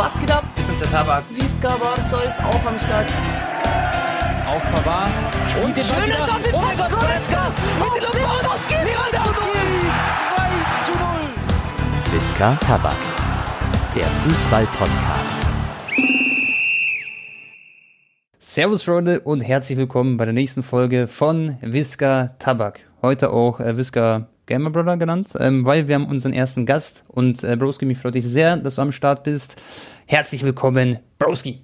Was geht ab? Ich bin's der Tabak. Visca Barca ist auch am Start. Auf Pavard. Und den schöne Doppelpass. Oh mein Gott, Goretzka. Mit dem Lewandowski. Lewandowski. 2 zu 0. Visca Tabak. Der Fußball-Podcast. Servus Freunde und herzlich willkommen bei der nächsten Folge von Visca Tabak. Heute auch äh, Visca Gamer Brother genannt, ähm, weil wir haben unseren ersten Gast und äh, Broski, mich freut dich sehr, dass du am Start bist. Herzlich willkommen, Broski.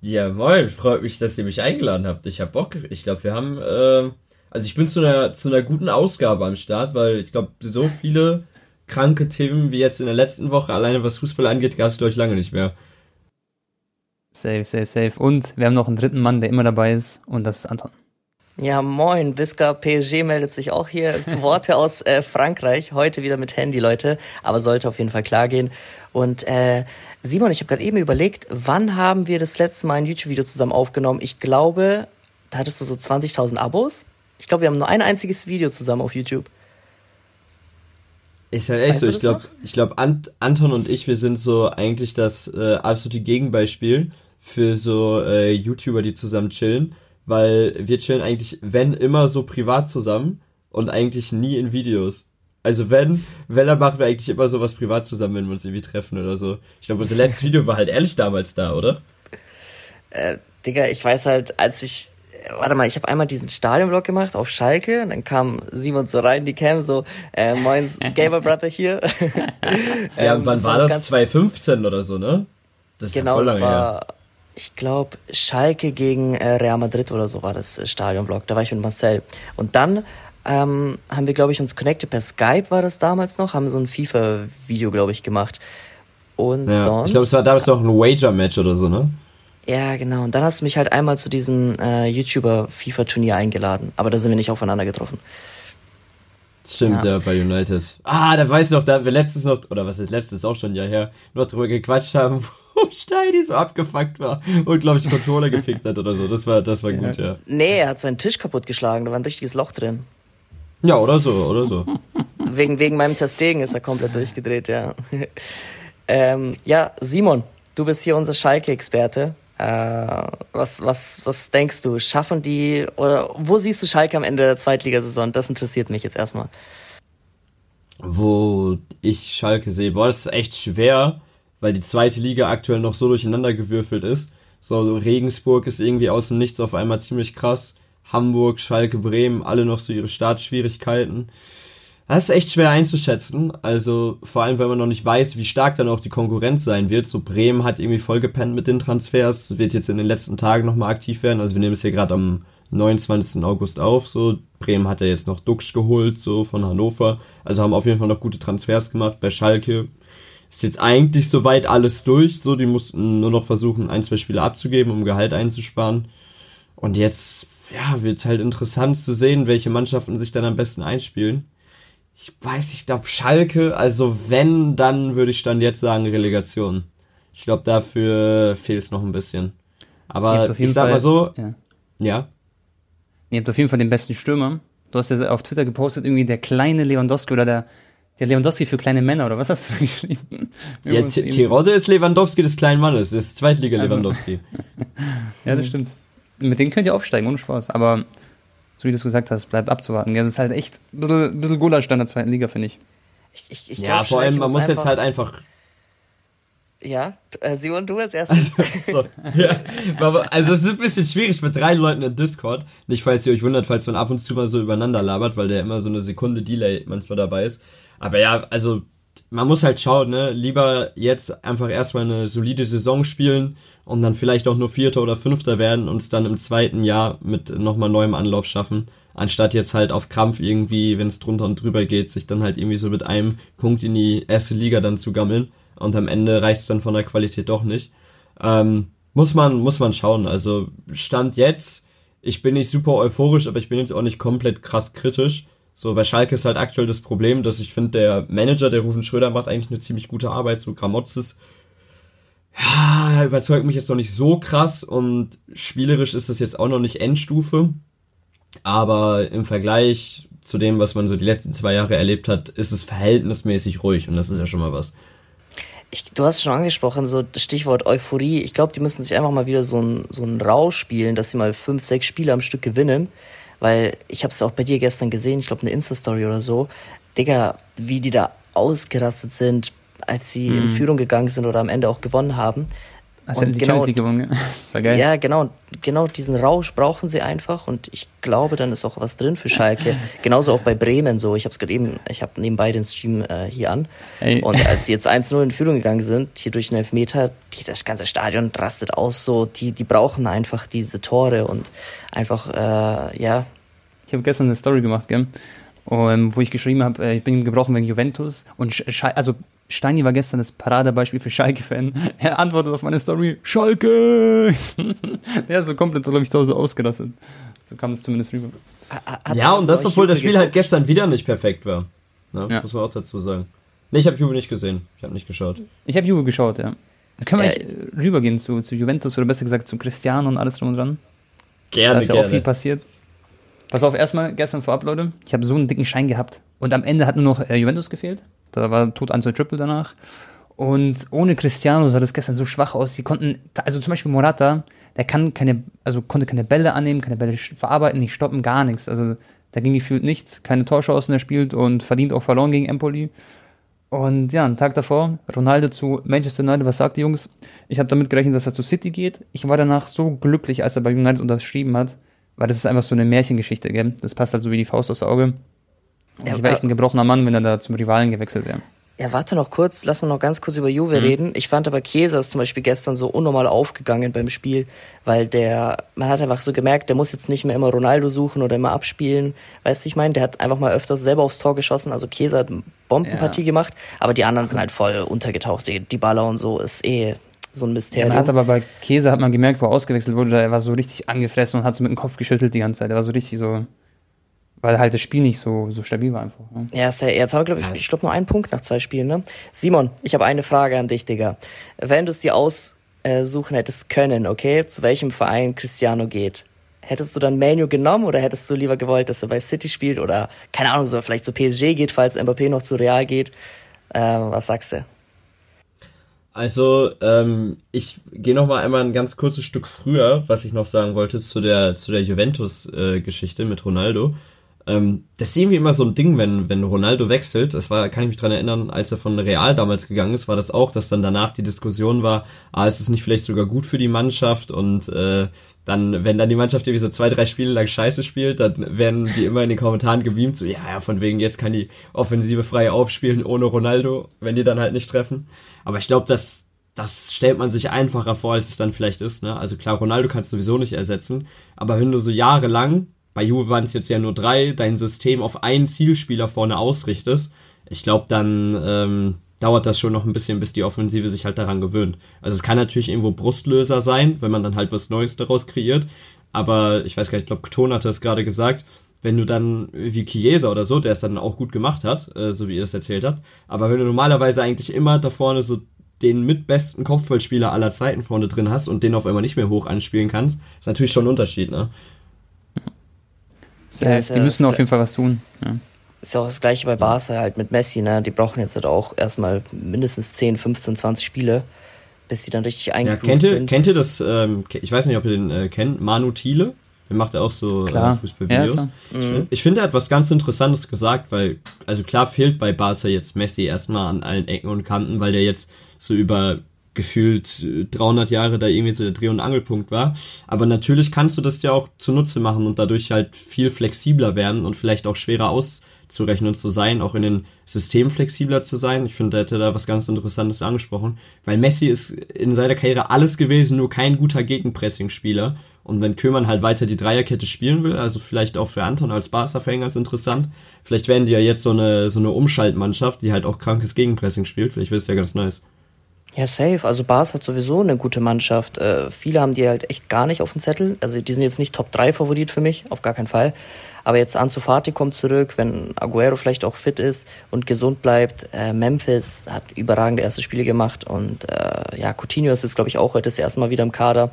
Ja, moin, freut mich, dass ihr mich eingeladen habt. Ich hab Bock. Ich glaube, wir haben, äh, also ich bin zu einer, zu einer guten Ausgabe am Start, weil ich glaube, so viele kranke Themen wie jetzt in der letzten Woche, alleine was Fußball angeht, gab es, glaube ich, lange nicht mehr. Safe, safe, safe. Und wir haben noch einen dritten Mann, der immer dabei ist und das ist Anton. Ja, moin. Visca PSG meldet sich auch hier zu Worte aus äh, Frankreich. Heute wieder mit Handy, Leute. Aber sollte auf jeden Fall klar gehen. Und äh, Simon, ich habe gerade eben überlegt, wann haben wir das letzte Mal ein YouTube-Video zusammen aufgenommen? Ich glaube, da hattest du so 20.000 Abos. Ich glaube, wir haben nur ein einziges Video zusammen auf YouTube. Ist halt echt Weißt so. Ich glaube, ich glaube, Ant Anton und ich, wir sind so eigentlich das äh, absolute Gegenbeispiel für so äh, YouTuber, die zusammen chillen, weil wir chillen eigentlich, wenn immer so privat zusammen und eigentlich nie in Videos. Also wenn, wenn, dann machen wir eigentlich immer sowas privat zusammen, wenn wir uns irgendwie treffen oder so. Ich glaube, unser letztes Video war halt ehrlich damals da, oder? Äh, Digga, ich weiß halt, als ich, warte mal, ich habe einmal diesen Stadionvlog gemacht auf Schalke und dann kam Simon so rein, die Cam so, äh, moin, Gamer Brother hier. Ja, Ähm, wann war das? ganz- 2015 oder so, ne? Das ist ja Genau, voll das lange her. Ich glaube, Schalke gegen äh, Real Madrid oder so war das äh, Stadionblock. Da war ich mit Marcel. Und dann ähm, haben wir, glaube ich, uns connected per Skype, war das damals noch, haben so ein FIFA-Video, glaube ich, gemacht. Und Ja, sonst. ich glaube, es war damals noch ein Wager-Match oder so, ne? Ja, genau. Und dann hast du mich halt einmal zu diesem äh, YouTuber-FIFA-Turnier eingeladen. Aber da sind wir nicht aufeinander getroffen. Stimmt, Ja. ja. bei United. Ah, da weiß ich noch, da haben wir letztes noch, oder was ist letztes auch schon ein Jahr her, noch drüber gequatscht haben, wo Steini so abgefuckt war und, glaube ich, Controller gefickt hat oder so. Das war, das war gut, ja. Nee, er hat seinen Tisch kaputt geschlagen. Da war ein richtiges Loch drin. Ja, oder so, oder so. Wegen, wegen meinem Testegen ist er komplett durchgedreht, ja. ähm, ja, Simon, du bist hier unser Schalke-Experte. Äh, was, was, was denkst du? Schaffen die, oder wo siehst du Schalke am Ende der Zweitligasaison? Das interessiert mich jetzt erstmal. Wo ich Schalke sehe, boah, das ist echt schwer, weil die zweite Liga aktuell noch so durcheinander gewürfelt ist. So, so Regensburg ist irgendwie aus dem Nichts auf einmal ziemlich krass. Hamburg, Schalke, Bremen, alle noch so ihre Startschwierigkeiten. Das ist echt schwer einzuschätzen. Also vor allem, weil man noch nicht weiß, wie stark dann auch die Konkurrenz sein wird. So Bremen hat irgendwie voll gepennt mit den Transfers, wird jetzt in den letzten Tagen nochmal aktiv werden. Also wir nehmen es hier gerade am 29. August auf. So Bremen hat ja jetzt noch Duxch geholt, so von Hannover. Also haben auf jeden Fall noch gute Transfers gemacht. Bei Schalke ist jetzt eigentlich soweit alles durch. So, die mussten nur noch versuchen, ein, zwei Spiele abzugeben, um Gehalt einzusparen. Und jetzt, ja, wird's halt interessant zu sehen, welche Mannschaften sich dann am besten einspielen. Ich weiß, ich glaube Schalke, also wenn, dann würde ich dann jetzt sagen Relegation. Ich glaube, dafür fehlt es noch ein bisschen. Aber ich sag Fall- mal so, Ja. ja. Ihr habt auf jeden Fall den besten Stürmer. Du hast ja auf Twitter gepostet, irgendwie der kleine Lewandowski oder der, der Lewandowski für kleine Männer, oder was hast du da geschrieben? Ja, Irgendwas T- eben- Tirode ist Lewandowski des kleinen Mannes, das ist Zweitliga Also- Lewandowski. Ja, das stimmt. Mit denen könnt ihr aufsteigen, ohne Spaß. Aber, so wie du es gesagt hast, bleibt abzuwarten. Ja, das ist halt echt ein bisschen, bisschen Gulasch in der zweiten Liga, finde ich. Ich, ich, ich ja, vor allem, man muss jetzt halt einfach Ja, äh, Simon, du als erstes. So, ja. Also es ist ein bisschen schwierig mit drei Leuten in Discord. Nicht, falls ihr euch wundert, falls man ab und zu mal so übereinander labert, weil der immer so eine Sekunde Delay manchmal dabei ist. Aber ja, also man muss halt schauen, ne? Lieber jetzt einfach erstmal eine solide Saison spielen und dann vielleicht auch nur Vierter oder Fünfter werden und es dann im zweiten Jahr mit nochmal neuem Anlauf schaffen. Anstatt jetzt halt auf Krampf irgendwie, wenn es drunter und drüber geht, sich dann halt irgendwie so mit einem Punkt in die erste Liga dann zu gammeln. Und am Ende reicht es dann von der Qualität doch nicht. Ähm, muss man, muss man schauen. Also Stand jetzt, ich bin nicht super euphorisch, aber ich bin jetzt auch nicht komplett krass kritisch. So, bei Schalke ist halt aktuell das Problem, dass ich finde, der Manager, der Rufen Schröder, macht eigentlich eine ziemlich gute Arbeit. So Gramotzes, ja, er überzeugt mich jetzt noch nicht so krass und spielerisch ist das jetzt auch noch nicht Endstufe. Aber im Vergleich zu dem, was man so die letzten zwei Jahre erlebt hat, ist es verhältnismäßig ruhig und das ist ja schon mal was. ich, du hast schon angesprochen, so das Stichwort Euphorie. Ich glaube, die müssen sich einfach mal wieder so ein, so ein Rausch spielen, dass sie mal fünf, sechs Spiele am Stück gewinnen. Weil ich habe es auch bei dir gestern gesehen, ich glaube eine Insta-Story oder so. Digga, wie die da ausgerastet sind, als sie mhm. in Führung gegangen sind oder am Ende auch gewonnen haben. Hast und genau, die gewonnen? War geil. Ja, genau, genau diesen Rausch brauchen sie einfach und ich glaube, dann ist auch was drin für Schalke. Genauso auch bei Bremen so. Ich habe es gerade eben, ich habe nebenbei den Stream äh, hier an Ey. und als sie jetzt 1-0 in Führung gegangen sind, hier durch einen Elfmeter, die, das ganze Stadion rastet aus so. Die, die brauchen einfach diese Tore und einfach, äh, ja. Ich habe gestern eine Story gemacht, gell? Und, wo ich geschrieben habe, äh, ich bin gebrochen wegen Juventus und Sch also Steini war gestern das Paradebeispiel für Schalke-Fan. Er antwortet auf meine Story, Schalke! Der ist so komplett, glaube ich, so ausgerastet. So kam es zumindest rüber. Hat ja, und das, obwohl das Spiel geguckt? halt gestern wieder nicht perfekt war. Ne? Ja. Muss man auch dazu sagen. Nee, ich habe Juve nicht gesehen. Ich habe nicht geschaut. Ich habe Juve geschaut, ja. Da können wir äh, rübergehen zu, zu Juventus oder besser gesagt zu Cristiano und alles drum und dran. Gerne, Da ist ja gerne. auch viel passiert. Pass auf, erstmal gestern vorab, Leute. Ich habe so einen dicken Schein gehabt. Und am Ende hat nur noch äh, Juventus gefehlt. Da war tot 1 Triple danach. Und ohne Cristiano sah das gestern so schwach aus. Die konnten, also zum Beispiel Morata, der kann keine, also konnte keine Bälle annehmen, keine Bälle verarbeiten, nicht stoppen, gar nichts. Also da ging gefühlt nichts, keine Torchancen, er spielt und verdient auch verloren gegen Empoli. Und ja, einen Tag davor, Ronaldo zu Manchester United, was sagt die Jungs? Ich habe damit gerechnet, dass er zu City geht. Ich war danach so glücklich, als er bei United unterschrieben hat, weil das ist einfach so eine Märchengeschichte, gell? Das passt halt so wie die Faust aufs Auge. Ja, ich wäre echt ein gebrochener Mann, wenn er da zum Rivalen gewechselt wäre. Ja, warte noch kurz, lass mal noch ganz kurz über Juve mhm. reden. Ich fand aber Chiesa ist zum Beispiel gestern so unnormal aufgegangen beim Spiel, weil der, man hat einfach so gemerkt, der muss jetzt nicht mehr immer Ronaldo suchen oder immer abspielen. Weißt du, ich meine, der hat einfach mal öfters selber aufs Tor geschossen. Also Chiesa hat eine Bombenpartie ja. gemacht, aber die anderen sind halt voll untergetaucht. Die, die Baller und so ist eh so ein Mysterium. Man hat aber bei Käse hat man gemerkt, wo er ausgewechselt wurde, er war so richtig angefressen und hat so mit dem Kopf geschüttelt die ganze Zeit. Er war so richtig so weil halt das Spiel nicht so, so stabil war einfach. Ne? Ja, sehr, jetzt haben wir, glaube ich, ich glaube nur einen Punkt nach zwei Spielen. Ne? Simon, ich habe eine Frage an dich, Digga. Wenn du es dir aussuchen hättest können, okay, zu welchem Verein Cristiano geht, hättest du dann Manu genommen oder hättest du lieber gewollt, dass er bei City spielt oder, keine Ahnung, so vielleicht zu PSG geht, falls Mbappé noch zu Real geht? Äh, was sagst du? Also, ähm, ich gehe noch mal einmal ein ganz kurzes Stück früher, was ich noch sagen wollte zu der zu der Juventus-Geschichte äh, mit Ronaldo. Ähm, das ist irgendwie immer so ein Ding, wenn, wenn Ronaldo wechselt. Das war, kann ich mich dran erinnern, als er von Real damals gegangen ist, war das auch, dass dann danach die Diskussion war, ah, ist es nicht vielleicht sogar gut für die Mannschaft und äh, dann, wenn dann die Mannschaft irgendwie so zwei, drei Spiele lang scheiße spielt, dann werden die immer in den Kommentaren gebeamt, so, ja, ja, von wegen, jetzt kann die Offensive frei aufspielen ohne Ronaldo, wenn die dann halt nicht treffen. Aber ich glaube, das, das stellt man sich einfacher vor, als es dann vielleicht ist. Ne? Also klar, Ronaldo kannst du sowieso nicht ersetzen, aber wenn du so jahrelang bei Juve waren es jetzt ja nur drei, dein System auf einen Zielspieler vorne ausrichtest, ich glaube, dann ähm, dauert das schon noch ein bisschen, bis die Offensive sich halt daran gewöhnt. Also es kann natürlich irgendwo Brustlöser sein, wenn man dann halt was Neues daraus kreiert. Aber ich weiß gar nicht, ich glaube, Ton hatte es gerade gesagt, wenn du dann wie Chiesa oder so, der es dann auch gut gemacht hat, äh, so wie ihr es erzählt habt, aber wenn du normalerweise eigentlich immer da vorne so den mitbesten Kopfballspieler aller Zeiten vorne drin hast und den auf einmal nicht mehr hoch anspielen kannst, ist natürlich schon ein Unterschied, ne? Ja, die ja müssen auf jeden Fall was tun. Ja. Ist ja auch das gleiche bei Barca halt mit Messi, ne? Die brauchen jetzt halt auch erstmal mindestens 10, 15, 20 Spiele, bis die dann richtig eingegroovt ja, kennt ihr, sind. Kennt ihr das, ähm, ich weiß nicht, ob ihr den äh, kennt, Manu Thiele? Der macht ja auch so äh, Fußballvideos. Ja, mhm. Ich, ich finde, er hat was ganz Interessantes gesagt, weil, also klar fehlt bei Barca jetzt Messi erstmal an allen Ecken und Kanten, weil der jetzt so über gefühlt 300 äh, Jahre da irgendwie so der Dreh- und Angelpunkt war. Aber natürlich kannst du das ja auch zunutze machen und dadurch halt viel flexibler werden und vielleicht auch schwerer auszurechnen zu sein, auch in den Systemen flexibler zu sein. Ich finde, er hätte da was ganz Interessantes angesprochen, weil Messi ist in seiner Karriere alles gewesen, nur kein guter Gegenpressing-Spieler. Und wenn Köman halt weiter die Dreierkette spielen will, also vielleicht auch für Anton als Barca-Fan ganz interessant, vielleicht werden die ja jetzt so eine, so eine Umschaltmannschaft, die halt auch krankes Gegenpressing spielt. Vielleicht wird es ja ganz nice. Ja, safe. Also Bars hat sowieso eine gute Mannschaft. Äh, viele haben die halt echt gar nicht auf dem Zettel. Also die sind jetzt nicht Top 3 Favorit für mich, auf gar keinen Fall. Aber jetzt Ansu Fati kommt zurück, wenn Aguero vielleicht auch fit ist und gesund bleibt. Äh, Memphis hat überragende erste Spiele gemacht und äh, ja, Coutinho ist jetzt glaube ich auch heute das erste Mal wieder im Kader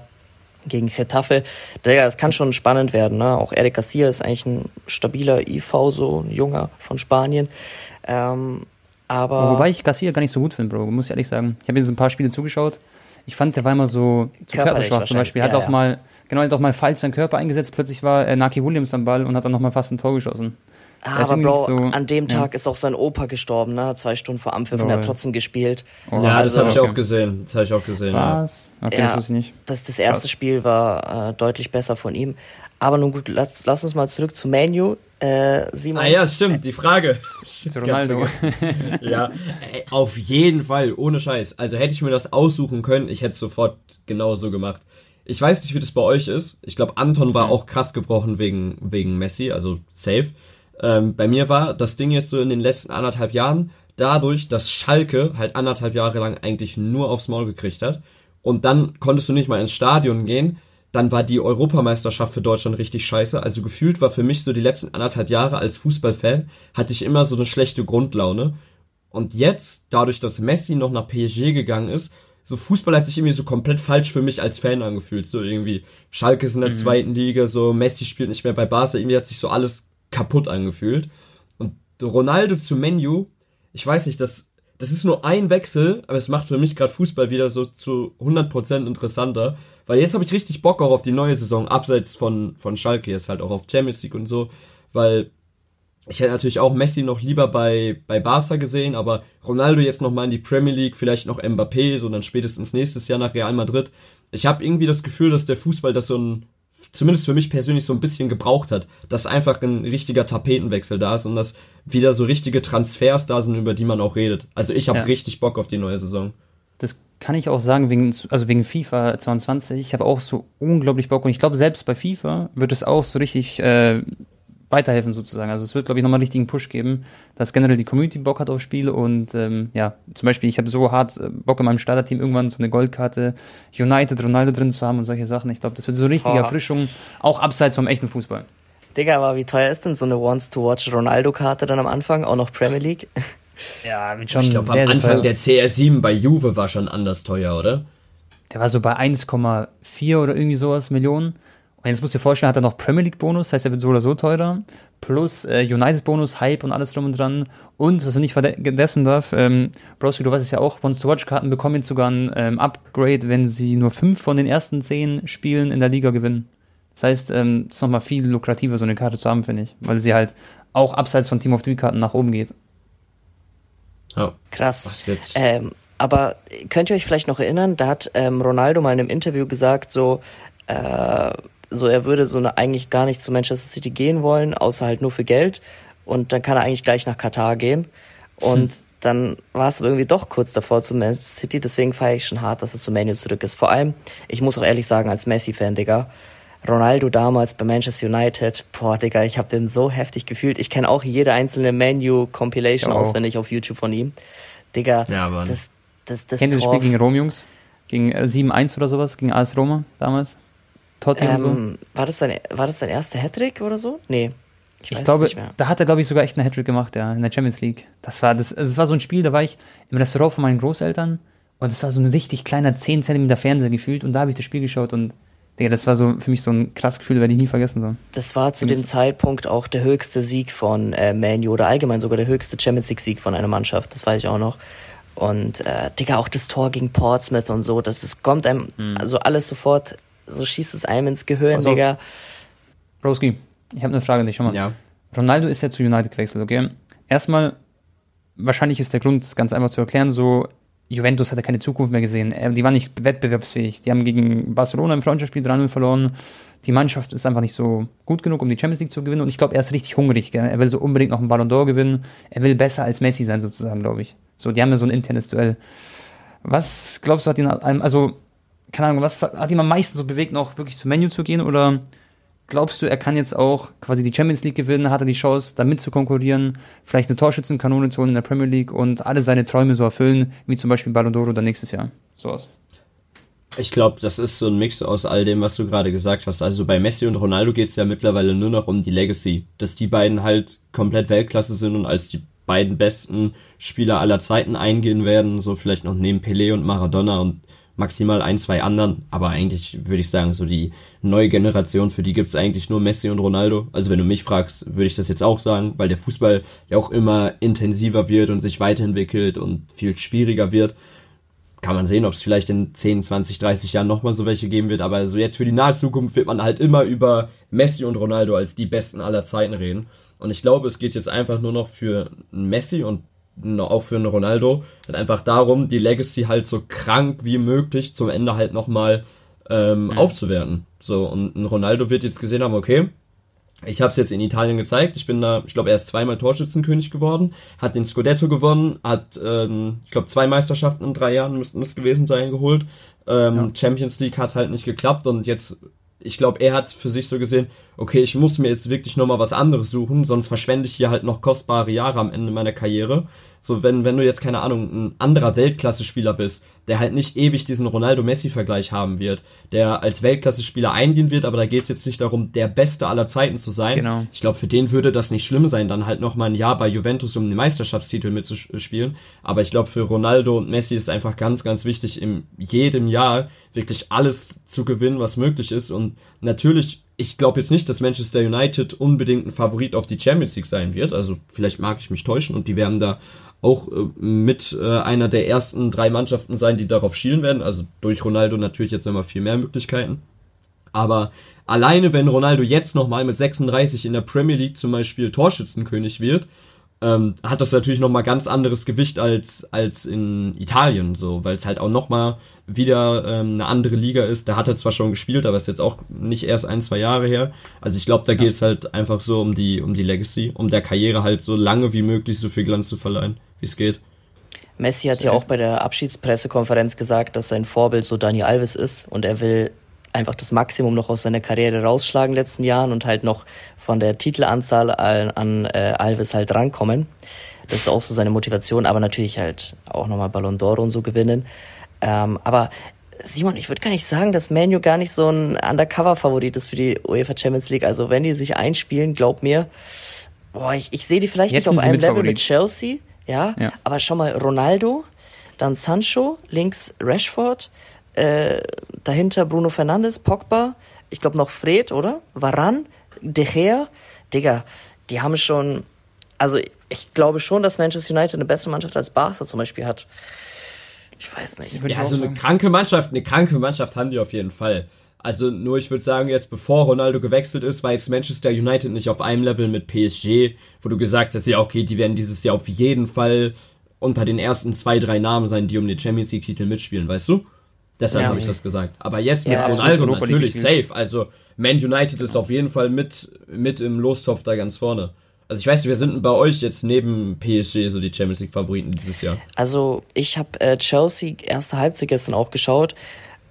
gegen Getafe. Digga, es kann schon spannend werden. Ne? Auch Eric Garcia ist eigentlich ein stabiler IV, so ein junger von Spanien. Ähm, Aber Wobei ich Garcia gar nicht so gut finde, Bro, muss ich ehrlich sagen. Ich habe jetzt ein paar Spiele zugeschaut. Ich fand, der war immer so zu körperschwach zum Beispiel. Hat ja, auch ja. mal, genau, hat auch mal falsch seinen Körper eingesetzt. Plötzlich war äh, Naki Williams am Ball und hat dann nochmal fast ein Tor geschossen. Ah, Er aber Bro, so- an dem ja. Tag ist auch sein Opa gestorben, ne? Zwei Stunden vor Ampfiff und er hat trotzdem gespielt. Oh, Ja, das also- habe ich okay. auch gesehen. Das habe ich auch gesehen. Ja. Was? Okay, Ja. das wusste ich nicht. Das, das erste Krass. Spiel war äh, deutlich besser von ihm. Aber nun gut, lass, lass uns mal zurück zu Manu. Äh, Simon, Ah ja, stimmt, die Frage. Zu Ronaldo. ja, ey, auf jeden Fall, ohne Scheiß. Also hätte ich mir das aussuchen können, ich hätte es sofort genauso gemacht. Ich weiß nicht, wie das bei euch ist. Ich glaube, Anton war auch krass gebrochen wegen, wegen Messi, also safe. Ähm, bei mir war das Ding jetzt so in den letzten anderthalb Jahren dadurch, dass Schalke halt anderthalb Jahre lang eigentlich nur aufs Maul gekriegt hat. Und dann konntest du nicht mal ins Stadion gehen. Dann war die Europameisterschaft für Deutschland richtig scheiße. Also gefühlt war für mich so die letzten anderthalb Jahre als Fußballfan, hatte ich immer so eine schlechte Grundlaune. Und jetzt, dadurch, dass Messi noch nach PSG gegangen ist, so Fußball hat sich irgendwie so komplett falsch für mich als Fan angefühlt. So irgendwie, Schalke ist in der zweiten Liga, so Messi spielt nicht mehr bei Barca, irgendwie hat sich so alles kaputt angefühlt. Und Ronaldo zu Menu, ich weiß nicht, das, das ist nur ein Wechsel, aber es macht für mich gerade Fußball wieder so zu 100% interessanter. Weil jetzt habe ich richtig Bock auch auf die neue Saison, abseits von, von Schalke, jetzt halt auch auf Champions League und so, weil ich hätte natürlich auch Messi noch lieber bei, bei Barca gesehen, aber Ronaldo jetzt nochmal in die Premier League, vielleicht noch Mbappé, so dann spätestens nächstes Jahr nach Real Madrid. Ich habe irgendwie das Gefühl, dass der Fußball das so ein, zumindest für mich persönlich so ein bisschen gebraucht hat, dass einfach ein richtiger Tapetenwechsel da ist und dass wieder so richtige Transfers da sind, über die man auch redet. Also ich habe Ja. richtig Bock auf die neue Saison. Kann ich auch sagen, wegen, also wegen FIFA 22. Ich habe auch so unglaublich Bock und ich glaube, selbst bei FIFA wird es auch so richtig äh, weiterhelfen sozusagen. Also es wird, glaube ich, nochmal einen richtigen Push geben, dass generell die Community Bock hat auf Spiele und ähm, ja, zum Beispiel, ich habe so hart äh, Bock in meinem Starterteam irgendwann so eine Goldkarte United, Ronaldo drin zu haben und solche Sachen. Ich glaube, das wird so richtige Boah. Erfrischung, auch abseits vom echten Fußball. Digga, aber wie teuer ist denn so eine Wants-to-Watch Ronaldo-Karte dann am Anfang? Auch noch Premier League? Ja, schon Ich glaube, am sehr, Anfang teuer. der CR7 bei Juve war schon anders teuer, oder? Der war so bei 1,4 oder irgendwie sowas Millionen. Und jetzt musst du dir vorstellen, hat er noch Premier League Bonus, heißt er wird so oder so teurer. Plus äh, United Bonus, Hype und alles drum und dran. Und was du nicht vergessen darf, ähm, Broski, du weißt es ja auch, Wants to Watch Karten bekommen jetzt sogar ein ähm, Upgrade, wenn sie nur fünf von den ersten zehn Spielen in der Liga gewinnen. Das heißt, ähm, das ist nochmal viel lukrativer, so eine Karte zu haben, finde ich. Weil sie halt auch abseits von Team of the Week Karten nach oben geht. Ja. Krass. Ähm, aber könnt ihr euch vielleicht noch erinnern, da hat ähm, Ronaldo mal in einem Interview gesagt, so, äh, so er würde so eine, eigentlich gar nicht zu Manchester City gehen wollen, außer halt nur für Geld. Und dann kann er eigentlich gleich nach Katar gehen. Und dann war es irgendwie doch kurz davor zu Manchester City, deswegen feiere ich schon hart, dass er zu Manu zurück ist. Vor allem, ich muss auch ehrlich sagen, als Messi-Fan, Digga, Ronaldo damals bei Manchester United, boah, Digga, ich habe den so heftig gefühlt. Ich kenne auch jede einzelne auch. auswendig auf YouTube von ihm. Digga, Ja, Mann. das, das, das Kennt ihr das Spiel gegen Rom, Jungs? Gegen äh, 7-1 oder sowas? Gegen AS Roma damals? Totti und so? ähm, war, das dein, war das dein erster Hattrick oder so? Nee. Ich, weiß Ich glaube, da hat er, glaube ich, sogar echt einen Hattrick gemacht, ja, in der Champions League. Das war, das, also das war so ein Spiel, da war ich im Restaurant von meinen Großeltern und das war so ein richtig kleiner 10 cm Fernseher gefühlt und da habe ich das Spiel geschaut und Digga, das war so für mich so ein krass Gefühl, werde ich nie vergessen. So. Das war zu dem Zeitpunkt auch der höchste Sieg von äh, Manu oder allgemein sogar der höchste Champions League Sieg von einer Mannschaft. Das weiß ich auch noch. Und äh, Digga, auch das Tor gegen Portsmouth und so, das, das kommt einem, also alles sofort, so schießt es einem ins Gehirn, auf. Digga. Broski, ich habe eine Frage an dich schon mal. Ja. Ronaldo ist ja zu United gewechselt, okay? Erstmal, wahrscheinlich ist der Grund, das ganz einfach zu erklären, so, Juventus hatte keine Zukunft mehr gesehen. Äh, Die waren nicht wettbewerbsfähig. Die haben gegen Barcelona im Freundschaftsspiel 3-0 verloren. Die Mannschaft ist einfach nicht so gut genug, um die Champions League zu gewinnen. Und ich glaube, er ist richtig hungrig. Gell? Er will so unbedingt noch einen Ballon d'Or gewinnen. Er will besser als Messi sein, sozusagen, glaube ich. So, die haben ja so ein internes Duell. Was glaubst du, hat ihn, also, keine Ahnung, was hat ihn am meisten so bewegt, noch wirklich zum Menu zu gehen? Oder glaubst du, er kann jetzt auch quasi die Champions League gewinnen? Hat er die Chance, damit zu konkurrieren? Vielleicht eine Torschützenkanone zu holen in der Premier League und alle seine Träume so erfüllen, wie zum Beispiel Ballon d'Or oder nächstes Jahr? Sowas. Ich glaube, das ist so ein Mix aus all dem, was du gerade gesagt hast. Also bei Messi und Ronaldo geht es ja mittlerweile nur noch um die Legacy. Dass die beiden halt komplett Weltklasse sind und als die beiden besten Spieler aller Zeiten eingehen werden. So vielleicht noch neben Pelé und Maradona und maximal ein, zwei anderen, aber eigentlich würde ich sagen, so die neue Generation, für die gibt's eigentlich nur Messi und Ronaldo. Also wenn du mich fragst, würde ich das jetzt auch sagen, weil der Fußball ja auch immer intensiver wird und sich weiterentwickelt und viel schwieriger wird. Kann man sehen, ob es vielleicht in 10, 20, 30 Jahren nochmal so welche geben wird, aber so jetzt für die nahe Zukunft wird man halt immer über Messi und Ronaldo als die besten aller Zeiten reden. Und ich glaube, es geht jetzt einfach nur noch für Messi und auch für einen Ronaldo, halt einfach darum, die Legacy halt so krank wie möglich zum Ende halt nochmal ähm, mhm. aufzuwerten. So, und ein Ronaldo wird jetzt gesehen haben, okay, ich habe es jetzt in Italien gezeigt, ich bin da, ich glaube, er ist zweimal Torschützenkönig geworden, hat den Scudetto gewonnen, hat, ähm, ich glaube, zwei Meisterschaften in drei Jahren müssten es gewesen sein, geholt. Ähm, ja. Champions League hat halt nicht geklappt und jetzt ich glaube, er hat für sich so gesehen, okay, ich muss mir jetzt wirklich nochmal was anderes suchen, sonst verschwende ich hier halt noch kostbare Jahre am Ende meiner Karriere. So, wenn, wenn du jetzt, keine Ahnung, ein anderer Weltklasse-Spieler bist, der halt nicht ewig diesen Ronaldo-Messi-Vergleich haben wird, der als Weltklasse-Spieler eingehen wird, aber da geht es jetzt nicht darum, der Beste aller Zeiten zu sein. Genau. Ich glaube, für den würde das nicht schlimm sein, dann halt nochmal ein Jahr bei Juventus um den Meisterschaftstitel mitzuspielen. Aber ich glaube, für Ronaldo und Messi ist einfach ganz, ganz wichtig, in jedem Jahr wirklich alles zu gewinnen, was möglich ist. Und natürlich ich glaube jetzt nicht, dass Manchester United unbedingt ein Favorit auf die Champions League sein wird. Also vielleicht mag ich mich täuschen und die werden da auch äh, mit äh, einer der ersten drei Mannschaften sein, die darauf schielen werden. Also durch Ronaldo natürlich jetzt nochmal viel mehr Möglichkeiten. Aber alleine wenn Ronaldo jetzt nochmal mit 36 in der Premier League zum Beispiel Torschützenkönig wird, ähm, hat das natürlich nochmal ganz anderes Gewicht als, als in Italien, so, weil es halt auch nochmal wieder ähm, eine andere Liga ist. Da hat er zwar schon gespielt, aber ist jetzt auch nicht erst ein, zwei Jahre her. Also ich glaube, da ja. geht es halt einfach so um die, um die Legacy, um der Karriere halt so lange wie möglich so viel Glanz zu verleihen, wie es geht. Messi hat ja auch bei der Abschiedspressekonferenz gesagt, dass sein Vorbild so Dani Alves ist und er will einfach das Maximum noch aus seiner Karriere rausschlagen in den letzten Jahren und halt noch von der Titelanzahl an, an äh, Alves halt rankommen. Das ist auch so seine Motivation, aber natürlich halt auch nochmal Ballon d'Or und so gewinnen. Ähm, aber Simon, ich würde gar nicht sagen, dass Manu gar nicht so ein Undercover-Favorit ist für die UEFA Champions League. Also wenn die sich einspielen, glaub mir, boah, ich, ich sehe die vielleicht Jetzt nicht auf einem Level mit Chelsea, ja, ja, aber schau mal, Ronaldo, dann Sancho, links Rashford, äh, dahinter Bruno Fernandes, Pogba, ich glaube noch Fred, oder? Varan, De Gea, Digga, die haben schon, also ich glaube schon, dass Manchester United eine bessere Mannschaft als Barca zum Beispiel hat. Ich weiß nicht. Ja, also eine kranke Mannschaft, eine kranke Mannschaft haben die auf jeden Fall. Also nur ich würde sagen, jetzt bevor Ronaldo gewechselt ist, war jetzt Manchester United nicht auf einem Level mit PSG, wo du gesagt hast, ja okay, die werden dieses Jahr auf jeden Fall unter den ersten zwei, drei Namen sein, die um den Champions League Titel mitspielen, weißt du? Deshalb ja, habe ich das gesagt. Aber jetzt mit ja, Ronaldo natürlich safe. Also Man United ist auf jeden Fall mit, mit im Lostopf da ganz vorne. Also ich weiß nicht, wir sind bei euch jetzt neben PSG so die Champions League Favoriten dieses Jahr. Also ich habe äh, Chelsea erste Halbzeit gestern auch geschaut.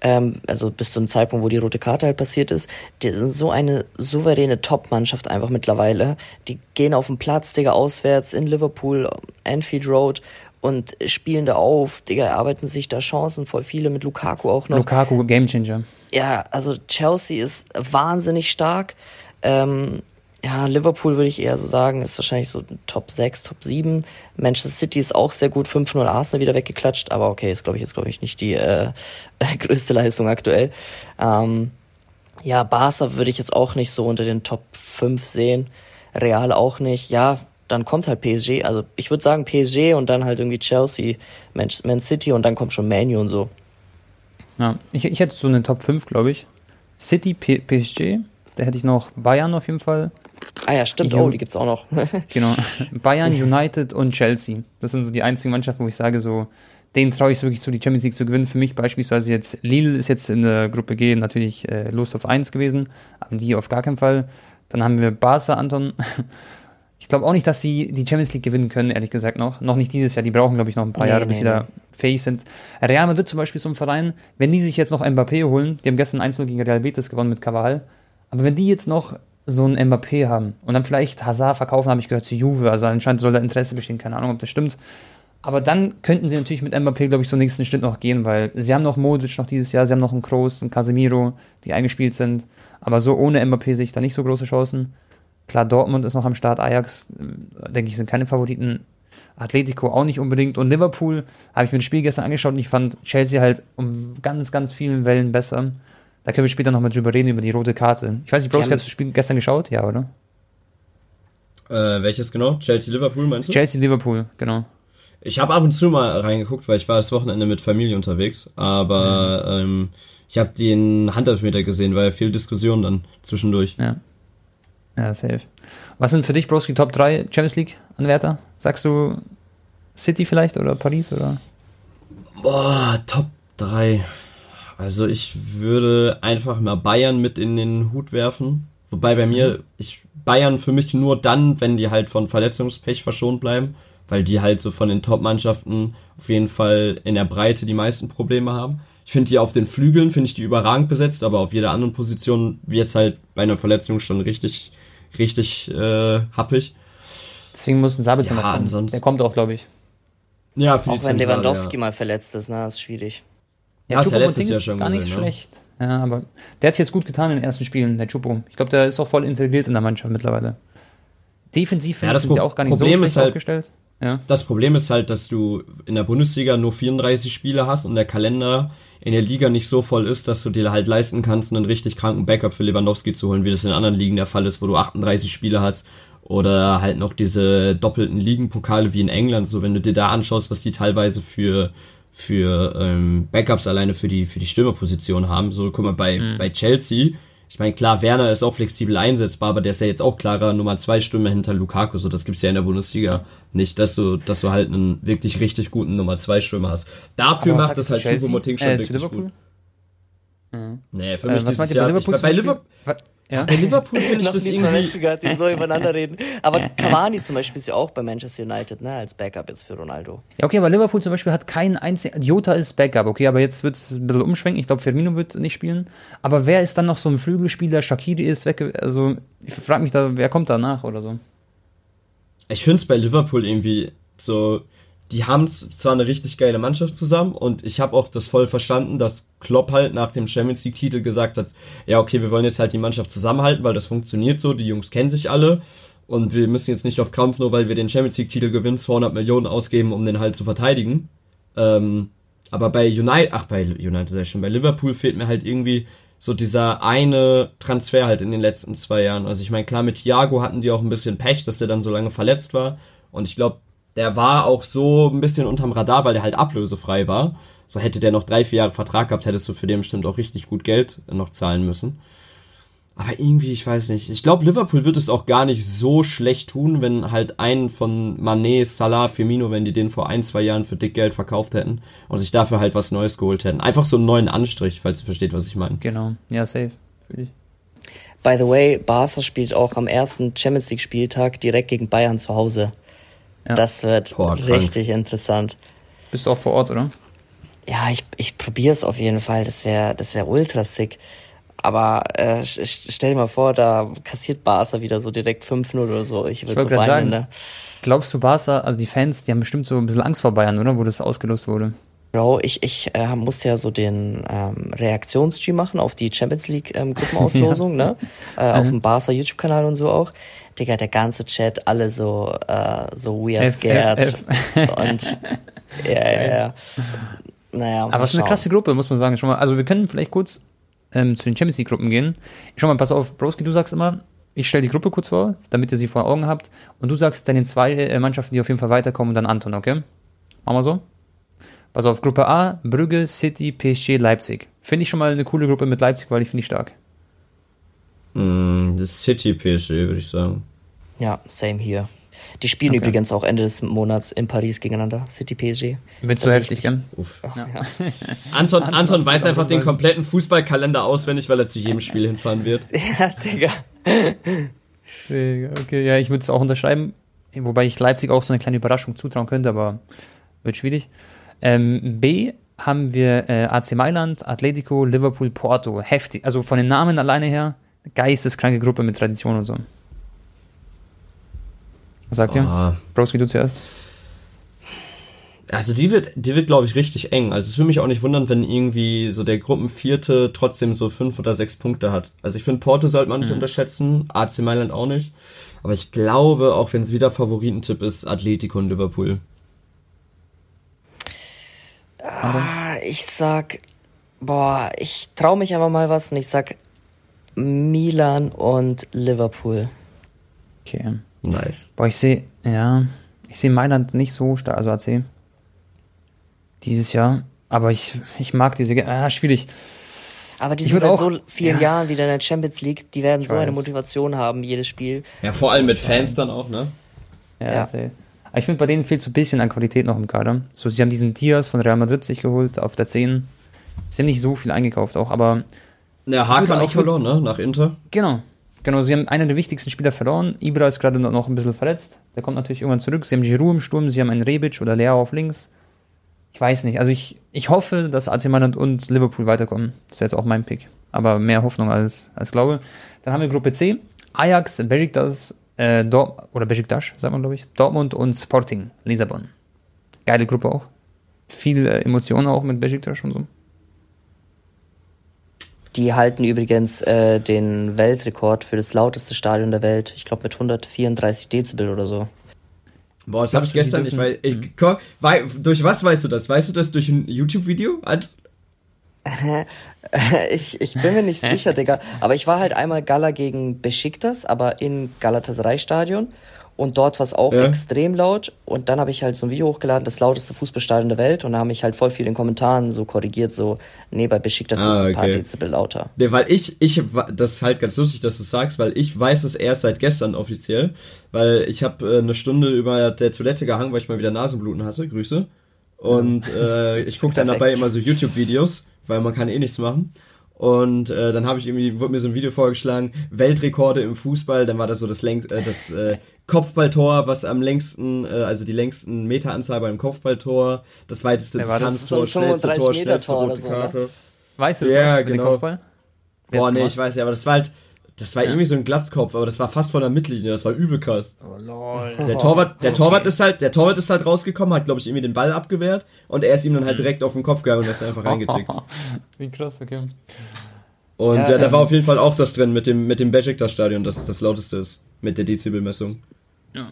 Ähm, also bis zum Zeitpunkt, wo die rote Karte halt passiert ist. Die sind so eine souveräne Top-Mannschaft einfach mittlerweile. Die gehen auf den Platz, Digga, auswärts in Liverpool, Anfield Road und spielen da auf, Digga, erarbeiten sich da Chancen, voll viele mit Lukaku auch noch. Lukaku, Gamechanger. Ja, also Chelsea ist wahnsinnig stark. Ähm, ja, Liverpool würde ich eher so sagen, ist wahrscheinlich so Top 6, Top 7. Manchester City ist auch sehr gut, 5-0 Arsenal wieder weggeklatscht, aber okay, ist glaube ich jetzt glaube ich nicht die äh, größte Leistung aktuell. Ähm, ja, Barca würde ich jetzt auch nicht so unter den Top 5 sehen. Real auch nicht. Ja, dann kommt halt PSG. Also ich würde sagen PSG und dann halt irgendwie Chelsea, Man, Man City und dann kommt schon Manu und so. Ja, ich, ich hätte so eine Top 5, glaube ich. City, P PSG, da hätte ich noch Bayern auf jeden Fall. Ah ja, stimmt, ich, oh, die gibt's auch noch. genau. Bayern, United und Chelsea. Das sind so die einzigen Mannschaften, wo ich sage, so, denen traue ich es wirklich zu, die Champions League zu gewinnen. Für mich beispielsweise jetzt, Lille ist jetzt in der Gruppe G natürlich äh, Lust auf 1 gewesen, aber die auf gar keinen Fall. Dann haben wir Barca, Anton. Ich glaube auch nicht, dass sie die Champions League gewinnen können, ehrlich gesagt noch. Noch nicht dieses Jahr. Die brauchen, glaube ich, noch ein paar nee, Jahre, bis nee, sie nee. da fähig sind. Real Madrid zum Beispiel ist so ein Verein, wenn die sich jetzt noch Mbappé holen, die haben gestern 1-0 gegen Real Betis gewonnen mit Caval, aber wenn die jetzt noch so einen Mbappé haben und dann vielleicht Hazard verkaufen, habe ich gehört, zu Juve, also anscheinend soll da Interesse bestehen, keine Ahnung, ob das stimmt. Aber dann könnten sie natürlich mit Mbappé, glaube ich, so nächsten Schritt noch gehen, weil sie haben noch Modric noch dieses Jahr, sie haben noch einen Kroos, einen Casemiro, die eingespielt sind. Aber so ohne Mbappé sehe ich da nicht so große Chancen. Klar, Dortmund ist noch am Start, Ajax, äh, denke ich, sind keine Favoriten. Atletico auch nicht unbedingt. Und Liverpool habe ich mir das Spiel gestern angeschaut und ich fand Chelsea halt um ganz, ganz vielen Wellen besser. Da können wir später nochmal drüber reden, über die rote Karte. Ich weiß nicht, Bros, hast du das Spiel gestern geschaut? Ja, oder? Äh, welches genau? Chelsea-Liverpool meinst du? Chelsea-Liverpool, genau. Ich habe ab und zu mal reingeguckt, weil ich war das Wochenende mit Familie unterwegs, aber ähm, ich habe den Handelfmeter gesehen, ja viel Diskussion dann zwischendurch. Ja. Ja, safe. Was sind für dich, Broski, Top 3 Champions League-Anwärter? Sagst du City vielleicht oder Paris oder? Boah, Top 3. Also ich würde einfach mal Bayern mit in den Hut werfen. Wobei bei mir, ich Bayern für mich nur dann, wenn die halt von Verletzungspech verschont bleiben, weil die halt so von den Top-Mannschaften auf jeden Fall in der Breite die meisten Probleme haben. Ich finde die auf den Flügeln, finde ich die überragend besetzt, aber auf jeder anderen Position wird es halt bei einer Verletzung schon richtig, richtig äh, happig. Deswegen muss ein Sabitzer Ja, noch kommen. ansonsten- Der kommt auch, glaube ich. Ja, für Auch die wenn Lewandowski ja. mal verletzt ist, ne, ist schwierig. Ja, hast du ja letztes Jahr ist schon gar nicht gesehen, ne? schlecht. Ja, aber der hat sich jetzt gut getan in den ersten Spielen, der Chupo. Ich glaube, der ist auch voll integriert in der Mannschaft mittlerweile. Defensiv Ja, finde das ich, sind sie auch gar nicht Problem so ist schlecht halt- aufgestellt. Ja. Das Problem ist halt, dass du in der Bundesliga nur 34 Spiele hast und der Kalender in der Liga nicht so voll ist, dass du dir halt leisten kannst, einen richtig kranken Backup für Lewandowski zu holen, wie das in anderen Ligen der Fall ist, wo du 38 Spiele hast oder halt noch diese doppelten Ligenpokale wie in England. So, wenn du dir da anschaust, was die teilweise für für ähm, Backups alleine für die für die Stürmerposition haben. So, guck mal bei bei Chelsea. Ich meine, klar, Werner ist auch flexibel einsetzbar, aber der ist ja jetzt auch klarer Nummer zwei Stürmer hinter Lukaku. So, das gibt's ja in der Bundesliga nicht, dass du, dass du halt einen wirklich richtig guten Nummer zwei Stürmer hast. Dafür macht das halt Chelsea? Choupo-Moting schon äh, zu wirklich gut. Nee, für Äh, mich was meint dieses ihr bei Jahr. Liverpool ich, bei? Liverpool Was? Ja. bei Liverpool finde ich Noch das irgendwie. Menschen gehabt, die so übereinander reden. Aber Cavani zum Beispiel ist ja auch bei Manchester United, ne, als Backup jetzt für Ronaldo. ja, okay, aber Liverpool zum Beispiel hat keinen einzigen. Jota ist Backup, okay, aber jetzt wird es ein bisschen umschwenken. Ich glaube, Firmino wird nicht spielen. Aber wer ist dann noch so ein Flügelspieler? Shakiri ist weg. Also, ich frage mich da, wer kommt danach oder so? Ich finde es bei Liverpool irgendwie so, die haben zwar eine richtig geile Mannschaft zusammen und ich habe auch das voll verstanden, dass Klopp halt nach dem Champions League Titel gesagt hat, ja okay, wir wollen jetzt halt die Mannschaft zusammenhalten, weil das funktioniert so, die Jungs kennen sich alle und wir müssen jetzt nicht auf Kampf, nur weil wir den Champions League Titel gewinnen, 200 Millionen ausgeben, um den halt zu verteidigen. Ähm, aber bei United, ach bei United sehr schon, bei Liverpool fehlt mir halt irgendwie so dieser eine Transfer halt in den letzten zwei Jahren. Also ich meine, klar, mit Thiago hatten die auch ein bisschen Pech, dass der dann so lange verletzt war. Und ich glaube, der war auch so ein bisschen unterm Radar, weil der halt ablösefrei war. So hätte der noch drei, vier Jahre Vertrag gehabt, hättest du für den bestimmt auch richtig gut Geld noch zahlen müssen. Aber irgendwie, ich weiß nicht. Ich glaube, Liverpool wird es auch gar nicht so schlecht tun, wenn halt einen von Mané, Salah, Firmino, wenn die den vor ein, zwei Jahren für dick Geld verkauft hätten und sich dafür halt was Neues geholt hätten. Einfach so einen neuen Anstrich, falls ihr versteht, was ich meine. Genau. Ja, safe. Fühl ich. By the way, Barca spielt auch am ersten Champions League Spieltag direkt gegen Bayern zu Hause. Ja. Das wird Boah, richtig interessant. Bist du auch vor Ort, oder? Ja, ich, ich probiere es auf jeden Fall. Das wäre das wär ultra sick. Aber äh, st- st- stell dir mal vor, da kassiert Barca wieder so direkt 5-0 oder so. Ich würde so weinen, sagen. ne? Glaubst du, Barca, also die Fans, die haben bestimmt so ein bisschen Angst vor Bayern, oder? Wo das ausgelost wurde. Bro, ich, ich äh, musste ja so den ähm, Reaktionsstream machen auf die Champions League ähm, Gruppenauslosung, ne? Äh, auf dem Barca YouTube-Kanal und so auch. Digga, der ganze Chat, alle so, äh, so we are F, scared. F, Und ja, ja, ja. Naja, Aber es ist eine klasse Gruppe, muss man sagen. Schon mal, also wir können vielleicht kurz ähm, zu den Champions League Gruppen gehen. Schau mal, pass auf, Broski, du sagst immer, ich stelle die Gruppe kurz vor, damit ihr sie vor Augen habt. Und du sagst deine zwei äh, Mannschaften, die auf jeden Fall weiterkommen, und dann Anton, okay? Machen wir so? Pass auf, Gruppe A, Brügge, City, PSG, Leipzig. Finde ich schon mal eine coole Gruppe mit Leipzig, weil ich finde ich stark. Mm, das City PSG, würde ich sagen. Ja, same hier. Die spielen Okay. übrigens auch Ende des Monats in Paris gegeneinander, City PSG. Wird so Also heftig, gell? Uff. Ja. Anton, Anton Anton weiß einfach den kompletten Fußballkalender auswendig, weil er zu jedem Spiel hinfahren wird. ja, Digga. Okay, ja, ich würde es auch unterschreiben, wobei ich Leipzig auch so eine kleine Überraschung zutrauen könnte, aber wird schwierig. Ähm, B haben wir äh, AC Mailand, Atletico, Liverpool, Porto. Heftig. Also von den Namen alleine her, geisteskranke Gruppe mit Tradition und so. Was sagt ihr? Ah, Broski, du zuerst? Also die wird, die wird, glaube ich, richtig eng. Also es würde mich auch nicht wundern, wenn irgendwie so der Gruppenvierte trotzdem so fünf oder sechs Punkte hat. Also ich finde, Porto sollte man nicht mhm. unterschätzen, AC Mailand auch nicht. Aber ich glaube, auch wenn es wieder Favoritentipp ist, Atletico und Liverpool. Ah, ich sag, boah, ich traue mich aber mal was und ich sag Milan und Liverpool. Okay. Nice. Boah, ich sehe, ja, ich sehe Mailand nicht so stark, also AC. Dieses Jahr. Aber ich, ich mag diese, ah, schwierig. Aber die sind seit auch, so vielen ja. Jahren wieder in der Champions League, die werden ich so weiß. eine Motivation haben, jedes Spiel. Ja, vor allem mit Fans ja. dann auch, ne? Ja, ja. Aber ich finde, bei denen fehlt so ein bisschen an Qualität noch im Kader. So, sie haben diesen Diaz von Real Madrid sich geholt auf der 10. Sie haben nicht so viel eingekauft auch, aber. Ja, Hakan auch verloren, ne? Nach Inter. Genau. Genau, sie haben einen der wichtigsten Spieler verloren. Ibra ist gerade noch ein bisschen verletzt. Der kommt natürlich irgendwann zurück. Sie haben Giroud im Sturm, sie haben einen Rebic oder Leo auf links. Ich weiß nicht. Also ich, ich hoffe, dass AC Mailand und Liverpool weiterkommen. Das wäre jetzt auch mein Pick. Aber mehr Hoffnung als, als Glaube. Dann haben wir Gruppe C. Ajax, Besiktas, äh, Dort oder Besiktas, sagt man glaube ich. Dortmund und Sporting, Lissabon. Geile Gruppe auch. Viel äh, Emotionen auch mit Besiktas und so. Die halten übrigens äh, den Weltrekord für das lauteste Stadion der Welt. Ich glaube mit 134 Dezibel oder so. Boah, das habe ich gestern nicht, weil ich, mhm. komm, weil, durch was weißt du das? Weißt du das durch ein YouTube-Video? ich, ich bin mir nicht sicher, Digga. Aber ich war halt einmal Gala gegen Besiktas, aber in Galatasaray Stadion und dort war es auch ja. extrem laut. Und dann habe ich halt so ein Video hochgeladen, das lauteste Fußballstadion der Welt. Und da haben mich halt voll viel in den Kommentaren so korrigiert, so, nee, bei Besiktas ah, ist es ein paar Dezibel lauter. Nee, weil ich, ich, das ist halt ganz lustig, dass du sagst, weil ich weiß es erst seit gestern offiziell. Weil ich habe äh, eine Stunde über der Toilette gehangen, weil ich mal wieder Nasenbluten hatte. Grüße. Und äh, ich gucke dann dabei immer so YouTube-Videos, weil man kann eh nichts machen. Und äh, dann habe ich irgendwie, wurde mir so ein Video vorgeschlagen, Weltrekorde im Fußball, dann war das so das, längst, äh, das äh, Kopfballtor, was am längsten, äh, also die längsten Meteranzahl beim Kopfballtor, das weiteste ja, Distanztor, so schnellste Tor, schnellste rote so, Karte. Ne? Weißt du es ja, genau. Kopfball? Boah, nee, ich weiß ja, aber das war halt, das war ja. irgendwie so ein Glatzkopf, aber das war fast von der Mittellinie, das war übel krass. Oh lol. Der Torwart, der Torwart ist halt, der Torwart ist halt rausgekommen, hat glaube ich irgendwie den Ball abgewehrt und er ist ihm dann halt mhm. direkt auf den Kopf gegangen und ist einfach reingetickt. Wie krass, okay. Und ja, ja, da ähm, war auf jeden Fall auch das drin mit dem, mit dem Besiktas-Stadion, dass es das lauteste ist, mit der Dezibelmessung. Ja.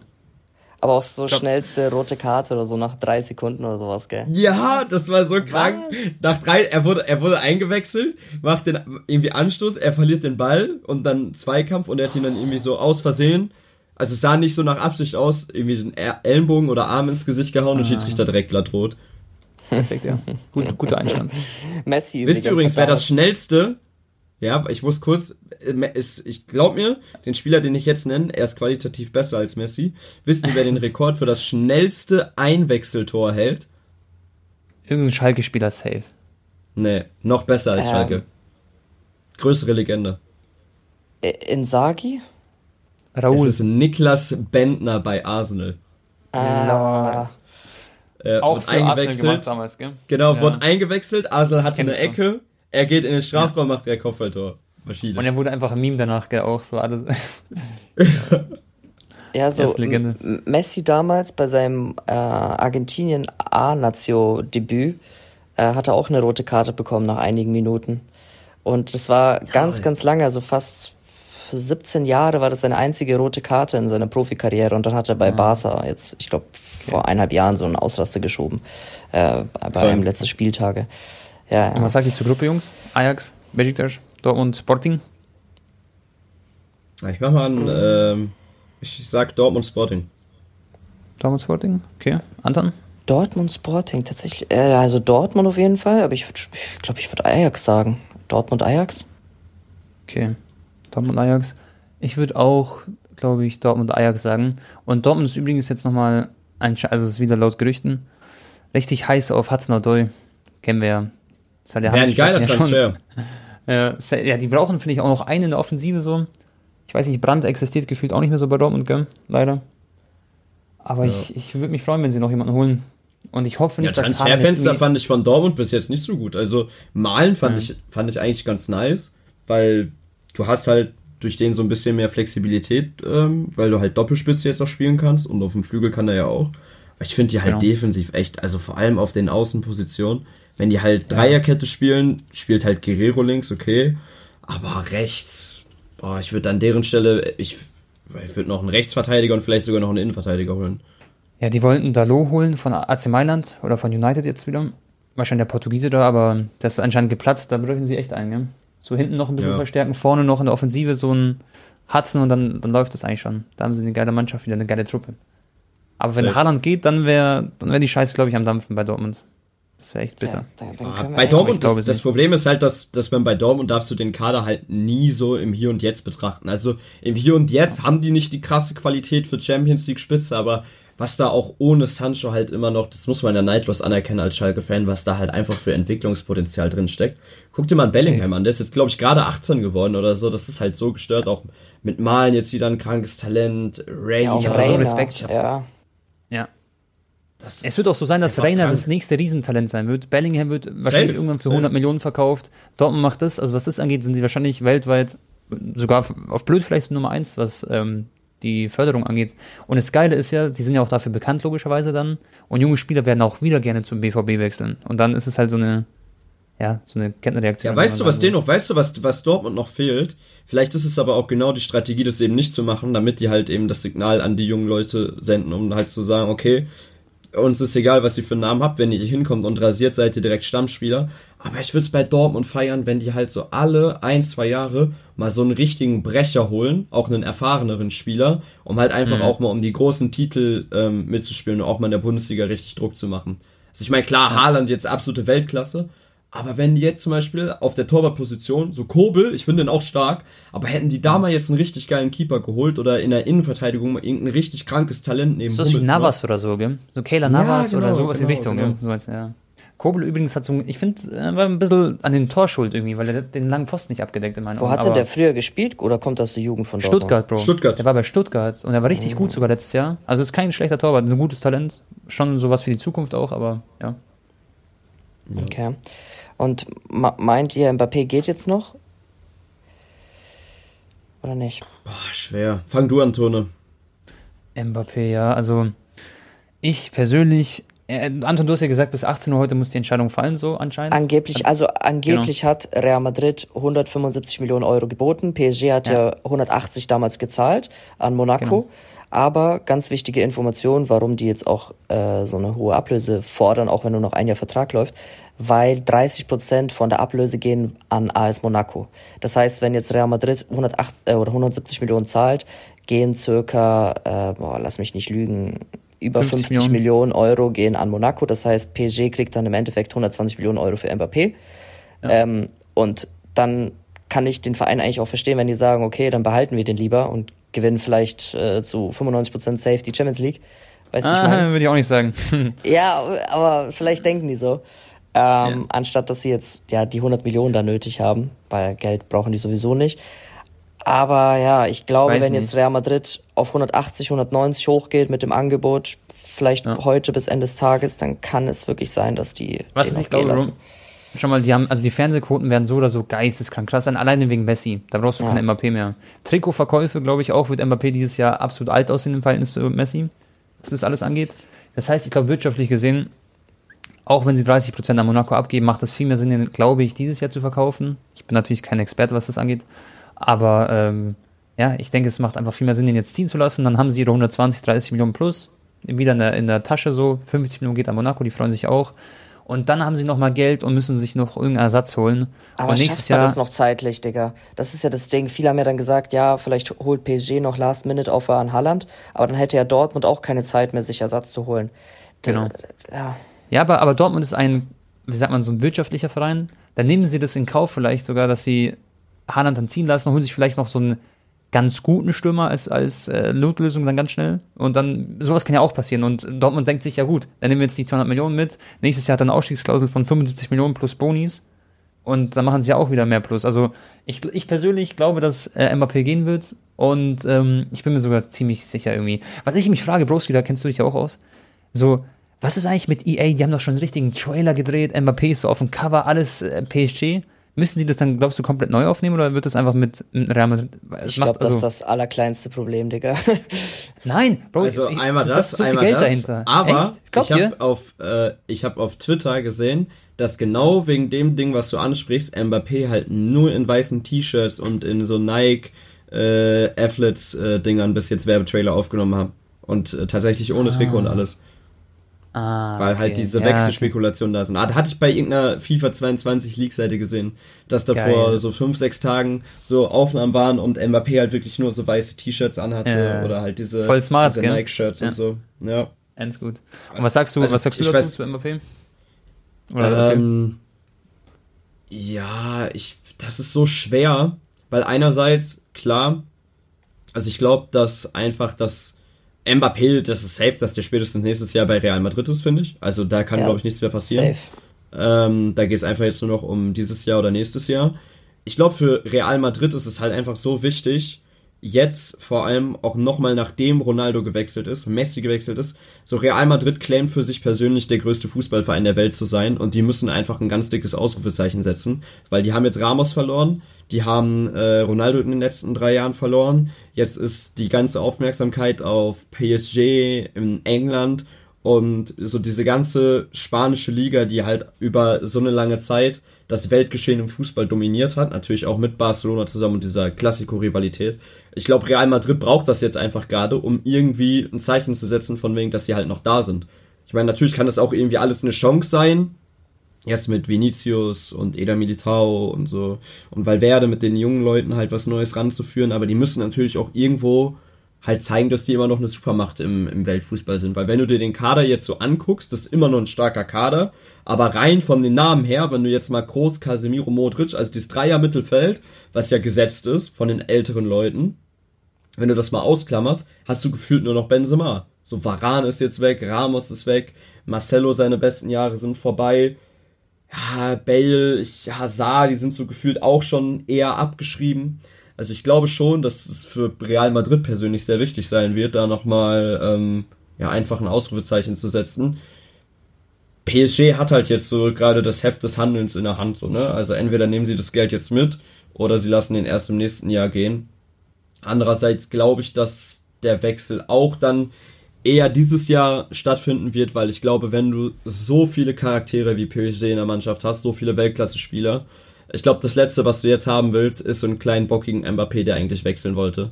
Aber auch so glaub, schnellste rote Karte oder so nach drei Sekunden oder sowas, gell? Ja, das war so krank. Was? Nach drei, er wurde, er wurde eingewechselt, macht den irgendwie Anstoß, er verliert den Ball und dann Zweikampf und er hat ihn dann irgendwie so aus Versehen. Also es sah nicht so nach Absicht aus, irgendwie den Ellenbogen oder Arm ins Gesicht gehauen ah. und Schiedsrichter direkt glatt rot. Perfekt, ja. Gut, guter Einstand. Messi. Wisst ihr übrigens, wer das schnellste ja, ich muss kurz, äh, ich glaub mir, den Spieler, den ich jetzt nenne, er ist qualitativ besser als Messi. Wisst ihr, wer den Rekord für das schnellste Einwechseltor hält? Irgendein Schalke-Spieler safe. Nee, noch besser als ähm. Schalke. Größere Legende. Insagi? Raoul. Es ist Niklas Bentner bei Arsenal. Ah. Äh, Auch für eingewechselt. Arsenal gemacht damals, gell? Genau, ja. wurde eingewechselt. Arsenal hatte eine Ecke. Er geht in den Strafraum, ja. macht drei Kopfballtor. Maschine. Und er wurde einfach ein Meme danach, gell, auch so alles. ja, so Messi damals bei seinem äh, Argentinien A-Nazio-Debüt äh, hatte auch eine rote Karte bekommen nach einigen Minuten. Und das war ganz, ja, ganz lange, also fast 17 Jahre war das seine einzige rote Karte in seiner Profikarriere und dann hat er bei ja. Barca jetzt, ich glaube, vor okay. eineinhalb Jahren so einen Ausraster geschoben, äh, bei einem letzten Spieltage. Ja, ja. Und was sagt ihr zur Gruppe, Jungs? Ajax, Besiktas, Dortmund, Sporting? Ich mach mal ein, ähm, ich sag Dortmund Sporting. Dortmund Sporting, okay. Anton? Dortmund Sporting, tatsächlich. Äh, also Dortmund auf jeden Fall, aber ich, ich glaube, ich würde Ajax sagen. Dortmund Ajax. Okay. Dortmund Ajax. Ich würde auch, glaube ich, Dortmund Ajax sagen. Und Dortmund ist übrigens jetzt nochmal ein, also es ist wieder laut Gerüchten, richtig heiß auf Hudson Odoi. Kennen wir ja. Wäre ein geiler ja Transfer. Schon, ja, die brauchen, finde ich, auch noch einen in der Offensive so. Ich weiß nicht, Brand existiert gefühlt auch nicht mehr so bei Dortmund, gell? Leider. Aber ja. ich, ich würde mich freuen, wenn sie noch jemanden holen. Und ich hoffe nicht, ja, dass Transferfenster fand ich von Dortmund bis jetzt nicht so gut. Also Malen fand, mhm. ich, fand ich eigentlich ganz nice, weil du hast halt durch den so ein bisschen mehr Flexibilität, ähm, weil du halt Doppelspitze jetzt auch spielen kannst und auf dem Flügel kann er ja auch. Ich finde die halt Genau. defensiv echt, also vor allem auf den Außenpositionen, wenn die halt Dreierkette spielen, spielt halt Guerrero links, okay, aber rechts, boah, ich würde an deren Stelle, ich, ich würde noch einen Rechtsverteidiger und vielleicht sogar noch einen Innenverteidiger holen. Ja, die wollten Dalot holen von AC Mailand oder von United jetzt wieder. Wahrscheinlich der Portugiese da, aber das ist anscheinend geplatzt, da brüchen sie echt ein, gell? So hinten noch ein bisschen Ja. verstärken, vorne noch in der Offensive so ein Hudson und dann, dann läuft das eigentlich schon. Da haben sie eine geile Mannschaft, wieder eine geile Truppe. Aber wenn Safe. Haaland geht, dann wäre dann wär die Scheiße, glaube ich, am Dampfen bei Dortmund. Das wäre echt bitter. Ja, dann, dann können wir bei Dortmund, ich glaube das, das. Problem ist halt, dass, dass man bei Dortmund darfst du den Kader halt nie so im Hier und Jetzt betrachten. Also im Hier und Jetzt haben die nicht die krasse Qualität für Champions League Spitze, aber was da auch ohne Sancho halt immer noch, das muss man ja neidlos anerkennen als Schalke-Fan, was da halt einfach für Entwicklungspotenzial drin steckt. Guck dir mal Bellingham an, der ist jetzt glaube ich gerade 18 geworden oder so, das ist halt so gestört, auch mit Malen jetzt wieder ein krankes Talent, Ray, ja, Ich hab da so Respekt. Ja, Ja. Es wird auch so sein, dass Reiner krank. das nächste Riesentalent sein wird. Bellingham wird wahrscheinlich Safe, irgendwann für safe. 100 Millionen verkauft. Dortmund macht das. Also was das angeht, sind sie wahrscheinlich weltweit sogar auf blöd vielleicht Nummer eins, was ähm, die Förderung angeht. Und das Geile ist ja, die sind ja auch dafür bekannt logischerweise dann. Und junge Spieler werden auch wieder gerne zum BVB wechseln. Und dann ist es halt so eine, ja, so eine Kettenreaktion. Ja, weißt du, was denen noch, weißt du, was, was Dortmund noch fehlt? Vielleicht ist es aber auch genau die Strategie, das eben nicht zu machen, damit die halt eben das Signal an die jungen Leute senden, um halt zu sagen, okay, uns ist egal, was ihr für einen Namen habt, wenn ihr hinkommt und rasiert, seid ihr direkt Stammspieler. Aber ich würde es bei Dortmund feiern, wenn die halt so alle ein, zwei Jahre mal so einen richtigen Brecher holen, auch einen erfahreneren Spieler, um halt einfach Mhm. auch mal um die großen Titel ähm, mitzuspielen und auch mal in der Bundesliga richtig Druck zu machen. Also ich meine, klar, Haaland jetzt absolute Weltklasse, aber wenn die jetzt zum Beispiel auf der Torwartposition, so Kobel, ich finde den auch stark, aber hätten die da mal jetzt einen richtig geilen Keeper geholt oder in der Innenverteidigung mal irgendein richtig krankes Talent neben So was wie noch. Navas oder so, gell? So Kayla Navas genau, oder sowas in genau, Richtung, genau. gell? So als, ja. Kobel übrigens hat so, ich finde, er war ein bisschen an den Tor schuld irgendwie, weil er den langen Pfosten nicht abgedeckt in meinen Wo Augen. hatte Aber der früher gespielt oder kommt aus der Jugend von Dortmund? Stuttgart, Bro. Stuttgart. Der war bei Stuttgart und er war richtig gut sogar letztes Jahr. Also ist kein schlechter Torwart, ein gutes Talent. Schon sowas für die Zukunft auch, aber ja. Okay. Und meint ihr, Mbappé geht jetzt noch? Oder nicht? Boah, schwer. Fang du an, Tone. Mbappé, ja, also ich persönlich, äh, Anton, du hast ja gesagt, bis 18 Uhr heute muss die Entscheidung fallen, so anscheinend. Angeblich, also angeblich Genau. hat Real Madrid 175 Millionen Euro geboten. PSG hat ja, 180 damals gezahlt an Monaco. Genau. Aber ganz wichtige Information, warum die jetzt auch äh, so eine hohe Ablöse fordern, auch wenn nur noch ein Jahr Vertrag läuft, weil 30 Prozent von der Ablöse gehen an AS Monaco. Das heißt, wenn jetzt Real Madrid 108, äh, oder 170 Millionen zahlt, gehen circa, äh, boah, lass mich nicht lügen, über 50 50, Millionen. Millionen Euro gehen an Monaco. Das heißt, PSG kriegt dann im Endeffekt 120 Millionen Euro für Mbappé. Ähm, und dann kann ich den Verein eigentlich auch verstehen, wenn die sagen, okay, dann behalten wir den lieber und gewinnen vielleicht äh, zu 95% safe die Champions League. Weißt du, was ich meine? Ah, würde ich auch nicht sagen. Ja, aber vielleicht denken die so. Ähm, Anstatt dass sie jetzt ja die 100 Millionen da nötig haben, weil Geld brauchen die sowieso nicht. Aber ja, ich glaube, weiß wenn nicht. jetzt Real Madrid auf 180, 190 hochgeht mit dem Angebot, vielleicht Ja. heute bis Ende des Tages, dann kann es wirklich sein, dass die Was den ich glaube, lassen. Schon mal, die haben, also die Fernsehquoten werden so oder so geisteskrank krass sein, alleine wegen Messi. Da brauchst du Ja. kein Mbappé mehr. Trikotverkäufe, glaube ich, auch wird Mbappé dieses Jahr absolut alt aussehen im Verhältnis zu Messi, was das alles angeht. Das heißt, ich glaube, wirtschaftlich gesehen, auch wenn sie 30% an Monaco abgeben, macht es viel mehr Sinn, den, glaube ich, dieses Jahr zu verkaufen. Ich bin natürlich kein Experte, was das angeht. Aber ähm, ja, ich denke, es macht einfach viel mehr Sinn, den jetzt ziehen zu lassen. Dann haben sie ihre 120, 30 Millionen plus wieder in der, in der Tasche so. 50 Millionen geht an Monaco, die freuen sich auch. Und dann haben sie noch mal Geld und müssen sich noch irgendeinen Ersatz holen. Aber und schafft man das noch zeitlich, Digga? Das ist ja das Ding. Viele haben ja dann gesagt, ja, vielleicht holt PSG noch Last Minute auf an Haaland, aber dann hätte ja Dortmund auch keine Zeit mehr, sich Ersatz zu holen. Genau. Ja, Ja, aber, aber Dortmund ist ein, wie sagt man, so ein wirtschaftlicher Verein. Dann nehmen sie das in Kauf vielleicht sogar, dass sie Haaland dann ziehen lassen, holen sich vielleicht noch so einen ganz guten Stürmer als, als äh, Notlösung dann ganz schnell. Und dann, sowas kann ja auch passieren. Und Dortmund denkt sich, ja gut, dann nehmen wir jetzt die 200 Millionen mit. Nächstes Jahr hat er eine Ausstiegsklausel von 75 Millionen plus Bonis. Und dann machen sie ja auch wieder mehr plus. Also ich, ich persönlich glaube, dass äh, Mbappé gehen wird. Und ähm, ich bin mir sogar ziemlich sicher irgendwie. Was ich mich frage, Broski, da kennst du dich ja auch aus. So, was ist eigentlich mit EA? Die haben doch schon einen richtigen Trailer gedreht. Mbappé ist so auf dem Cover, alles äh, PSG. müssen sie das dann, glaubst du, komplett neu aufnehmen oder wird das einfach mit Real Madrid? Ich glaube, das ist das allerkleinste Problem, Digga. Nein, Bro, also ich, einmal das, das so einmal das. Dahinter. Aber ich habe auf, äh, ich hab auf Twitter gesehen, dass genau wegen dem Ding, was du ansprichst, Mbappé halt nur in weißen T-Shirts und in so Nike äh, Athletes-Dingern äh, bis jetzt Werbetrailer aufgenommen haben. Und äh, tatsächlich ohne ah. Trikot und alles. Ah, Weil halt diese ja, Wechselspekulationen okay. da sind. Ah, da hatte ich bei irgendeiner FIFA 22 League-Seite gesehen, dass da vor so fünf, sechs Tagen so Aufnahmen waren und Mbappé halt wirklich nur so weiße T-Shirts anhatte äh, oder halt diese, diese Nike-Shirts ja. und so. Ja. Ganz gut. Und was sagst du, also, was sagst du dazu weiß, zu Mbappé? Oder ähm, ja, ich, das ist so schwer, weil einerseits, klar, also ich glaube, dass einfach das Mbappé, das ist safe, dass der spätestens nächstes Jahr bei Real Madrid ist, finde ich. Also da kann, ja, glaube ich, nichts mehr passieren. Ähm, da geht es einfach jetzt nur noch um dieses Jahr oder nächstes Jahr. Ich glaube, für Real Madrid ist es halt einfach so wichtig, jetzt vor allem auch nochmal nachdem Ronaldo gewechselt ist, Messi gewechselt ist, so Real Madrid claimt für sich persönlich der größte Fußballverein der Welt zu sein und die müssen einfach ein ganz dickes Ausrufezeichen setzen, weil die haben jetzt Ramos verloren, die haben äh, Ronaldo in den letzten drei Jahren verloren, jetzt ist die ganze Aufmerksamkeit auf PSG in England und so diese ganze spanische Liga, die halt über so eine lange Zeit das Weltgeschehen im Fußball dominiert hat, natürlich auch mit Barcelona zusammen und dieser Klassiko-Rivalität. Ich glaube, Real Madrid braucht das jetzt einfach gerade, um irgendwie ein Zeichen zu setzen, von wegen, dass sie halt noch da sind. Ich meine, natürlich kann das auch irgendwie alles eine Chance sein. Erst mit Vinicius und Eda Militao und so und Valverde mit den jungen Leuten halt was Neues ranzuführen, aber die müssen natürlich auch irgendwo halt zeigen, dass die immer noch eine Supermacht im, im Weltfußball sind. Weil wenn du dir den Kader jetzt so anguckst, das ist immer noch ein starker Kader, aber rein von den Namen her, wenn du jetzt mal Groß, Casemiro, Modric, also dieses Dreier-Mittelfeld, was ja gesetzt ist von den älteren Leuten, wenn du das mal ausklammerst, hast du gefühlt nur noch Benzema. So Varan ist jetzt weg, Ramos ist weg, Marcelo seine besten Jahre sind vorbei. Ja, Bale, Hazard, die sind so gefühlt auch schon eher abgeschrieben. Also ich glaube schon, dass es für Real Madrid persönlich sehr wichtig sein wird, da nochmal ähm, ja, einfach ein Ausrufezeichen zu setzen. PSG hat halt jetzt so gerade das Heft des Handelns in der Hand, so, ne? Also entweder nehmen sie das Geld jetzt mit oder sie lassen den erst im nächsten Jahr gehen. Andererseits glaube ich, dass der Wechsel auch dann eher dieses Jahr stattfinden wird, weil ich glaube, wenn du so viele Charaktere wie PSG in der Mannschaft hast, so viele Weltklasse-Spieler, ich glaube, das Letzte, was du jetzt haben willst, ist so einen kleinen bockigen Mbappé, der eigentlich wechseln wollte.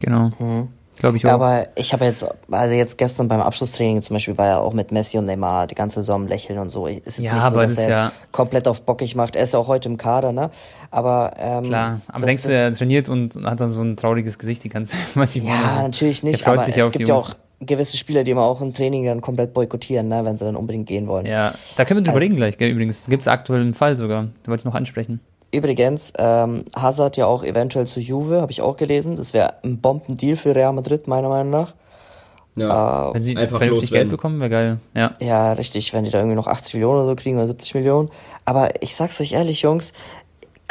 Genau. Mhm. Glaube ich auch. Ja, aber ich habe jetzt, also jetzt gestern beim Abschlusstraining zum Beispiel war er auch mit Messi und Neymar die ganze Saison lächeln und so. Ist jetzt ja, nicht so, dass er ja jetzt komplett auf bockig macht. Er ist ja auch heute im Kader, ne? Aber ähm, klar. Aber denkst du, er trainiert und hat dann so ein trauriges Gesicht die ganze Zeit? Ja, natürlich nicht. aber es gibt ja auch gewisse Spieler, die immer auch im Training dann komplett boykottieren, ne, wenn sie dann unbedingt gehen wollen. Ja, da können wir drüber also, reden gleich, gell, übrigens. Da gibt es aktuell einen Fall sogar. Da wollte ich noch ansprechen. Übrigens, ähm, Hazard ja auch eventuell zu Juve, habe ich auch gelesen. Das wäre ein Bombendeal für Real Madrid, meiner Meinung nach. Ja, äh, wenn sie einfach vernünftig Geld bekommen, wäre geil. Ja. ja, richtig, wenn die da irgendwie noch 80 Millionen oder so kriegen oder 70 Millionen. Aber ich sag's euch ehrlich, Jungs,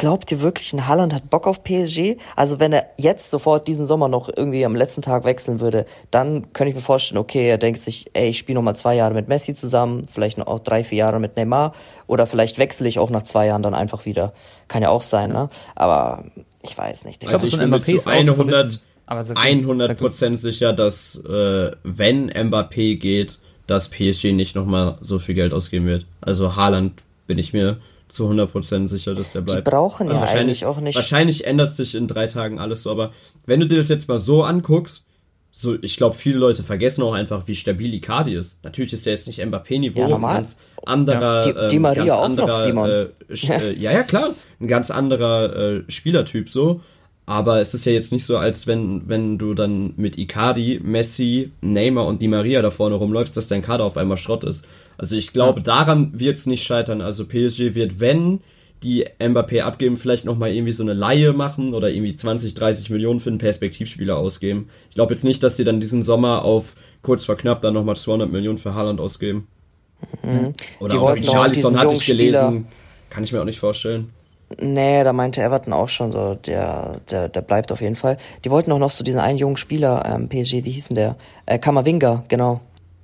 Glaubt ihr wirklich, ein Haaland hat Bock auf PSG? Also wenn er jetzt sofort diesen Sommer noch irgendwie am letzten Tag wechseln würde, dann könnte ich mir vorstellen, okay, er denkt sich, ey, ich spiele noch mal zwei Jahre mit Messi zusammen, vielleicht noch auch drei, vier Jahre mit Neymar oder vielleicht wechsle ich auch nach zwei Jahren dann einfach wieder. Kann ja auch sein, ne? Aber ich weiß nicht. Ich also glaube, so ein Mbappé ist 100, aber so 100 Prozent sicher, dass äh, wenn Mbappé geht, dass PSG nicht noch mal so viel Geld ausgeben wird. Also Haaland bin ich mir zu 100% sicher, dass der bleibt. Die brauchen also ja eigentlich auch nicht. Wahrscheinlich ändert sich in drei Tagen alles so, aber wenn du dir das jetzt mal so anguckst, so, ich glaube, viele Leute vergessen auch einfach, wie stabil Icardi ist. Natürlich ist er jetzt nicht Mbappé-Niveau, ja, ein ganz anderer, ja. die, die Maria ähm, ganz anderer, noch, äh, äh, ja, ja, klar, ein ganz anderer äh, Spielertyp so. Aber es ist ja jetzt nicht so, als wenn, wenn du dann mit Icardi, Messi, Neymar und Di Maria da vorne rumläufst, dass dein Kader auf einmal Schrott ist. Also ich glaube, ja. daran wird es nicht scheitern. Also PSG wird, wenn die Mbappé abgeben, vielleicht nochmal irgendwie so eine Laie machen oder irgendwie 20, 30 Millionen für einen Perspektivspieler ausgeben. Ich glaube jetzt nicht, dass die dann diesen Sommer auf kurz vor knapp dann nochmal 200 Millionen für Haaland ausgeben. Mhm. Oder die auch Charlison hatte ich gelesen. Kann ich mir auch nicht vorstellen. Nee, da meinte Everton auch schon so, der, der, der bleibt auf jeden Fall. Die wollten auch noch so diesen einen jungen Spieler, ähm, PSG, wie hieß denn der? Äh, Kamavinga, genau.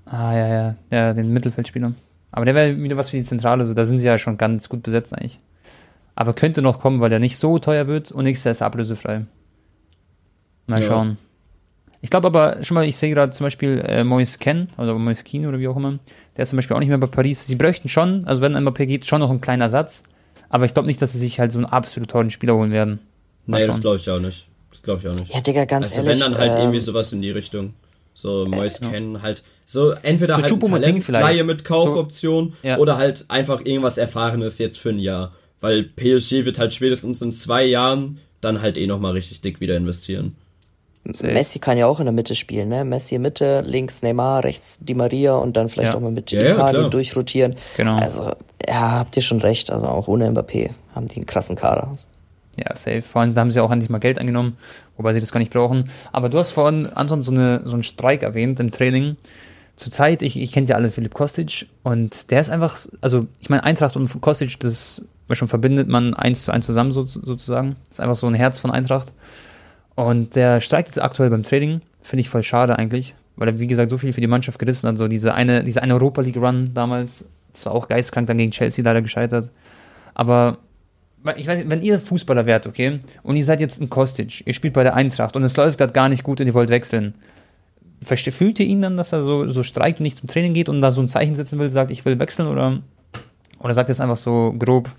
Ah, ja, ja, ja, den Mittelfeldspieler. Aber der wäre wieder was für die Zentrale, so, da sind sie ja schon ganz gut besetzt eigentlich. aber könnte noch kommen, weil er nicht so teuer wird und nächstes Jahr ist ablösefrei. Mal Ja. schauen. Ich glaube aber, schon mal, ich sehe gerade zum Beispiel äh, Moise Ken oder Moise Keane oder wie auch immer. Der ist zum Beispiel auch nicht mehr bei Paris. Sie bräuchten schon, also wenn Mbappé geht, schon noch einen kleinen Ersatz. Aber ich glaube nicht, dass sie sich halt so einen absolut teuren Spieler holen werden. Mal Nee, das glaube ich auch nicht. Das glaube ich auch nicht. Ja, Digga, ganz also ehrlich. wenn dann halt ähm, irgendwie sowas in die Richtung. So Moise kennen halt. So entweder So halt ein Choupo-Moting Talent, vielleicht. Leihe mit Kaufoption So, ja. oder halt einfach irgendwas Erfahrenes jetzt für ein Jahr. Weil PSG wird halt spätestens in zwei Jahren dann halt eh nochmal richtig dick wieder investieren. Messi kann ja auch in der Mitte spielen, ne? Messi in Mitte, links Neymar, rechts Di Maria und dann vielleicht Ja. auch mal mit Ja, ja, Icardi klar. durchrotieren. Genau. Also, ja, habt ihr schon recht. Also auch ohne Mbappé haben die einen krassen Kader. Ja, safe. Vor allem, da haben sie auch endlich mal Geld angenommen, wobei sie das gar nicht brauchen. Aber du hast vorhin, Anton, so, eine, so einen Streik erwähnt im Training. Zurzeit, ich, ich kenne ja alle Philipp Kostic und der ist einfach, also ich meine, Eintracht und Kostic, das schon verbindet man eins zu eins zusammen so, sozusagen. Das ist einfach so ein Herz von Eintracht. Und der streikt jetzt aktuell beim Training, finde ich voll schade eigentlich, weil er, wie gesagt, so viel für die Mannschaft gerissen hat. So diese eine, diese eine Europa League Run damals, das war auch geistkrank, dann gegen Chelsea leider gescheitert. Aber ich weiß nicht, wenn ihr Fußballer wärt, okay, und ihr seid jetzt ein Kostic, ihr spielt bei der Eintracht und es läuft gerade gar nicht gut und ihr wollt wechseln, verste- fühlt ihr ihn dann, dass er so, so streikt und nicht zum Training geht und da so ein Zeichen setzen will, sagt, ich will wechseln oder, oder sagt er es einfach so grob,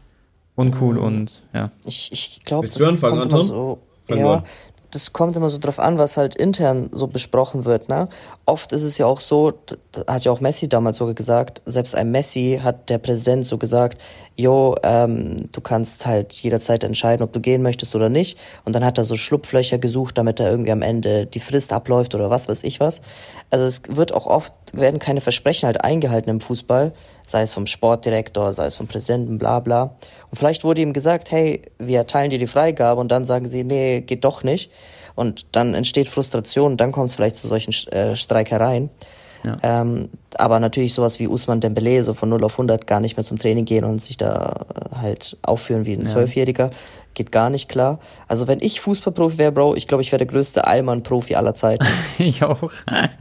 uncool und ja. Ich, ich glaube, das kommt immer Anton? so. Fang ja. Das kommt immer so drauf an, was halt intern so besprochen wird. Ne? Oft ist es ja auch so, hat ja auch Messi damals sogar gesagt, selbst ein Messi hat der Präsident so gesagt, jo, ähm, du kannst halt jederzeit entscheiden, ob du gehen möchtest oder nicht. Und dann hat er so Schlupflöcher gesucht, damit er irgendwie am Ende die Frist abläuft oder was weiß ich was. Also es wird auch oft, werden keine Versprechen halt eingehalten im Fußball, sei es vom Sportdirektor, sei es vom Präsidenten, bla bla. Und vielleicht wurde ihm gesagt, hey, wir erteilen dir die Freigabe und dann sagen sie, nee, geht doch nicht. Und dann entsteht Frustration dann kommt es vielleicht zu solchen äh, Streikereien. Ähm, aber natürlich sowas wie Usman Dembele, so von 0 auf 100 gar nicht mehr zum Training gehen und sich da äh, halt aufführen wie ein Zwölfjähriger, geht gar nicht klar. Also wenn ich Fußballprofi wäre, Bro, ich glaube, ich wäre der größte Allmann-Profi aller Zeiten. ich auch.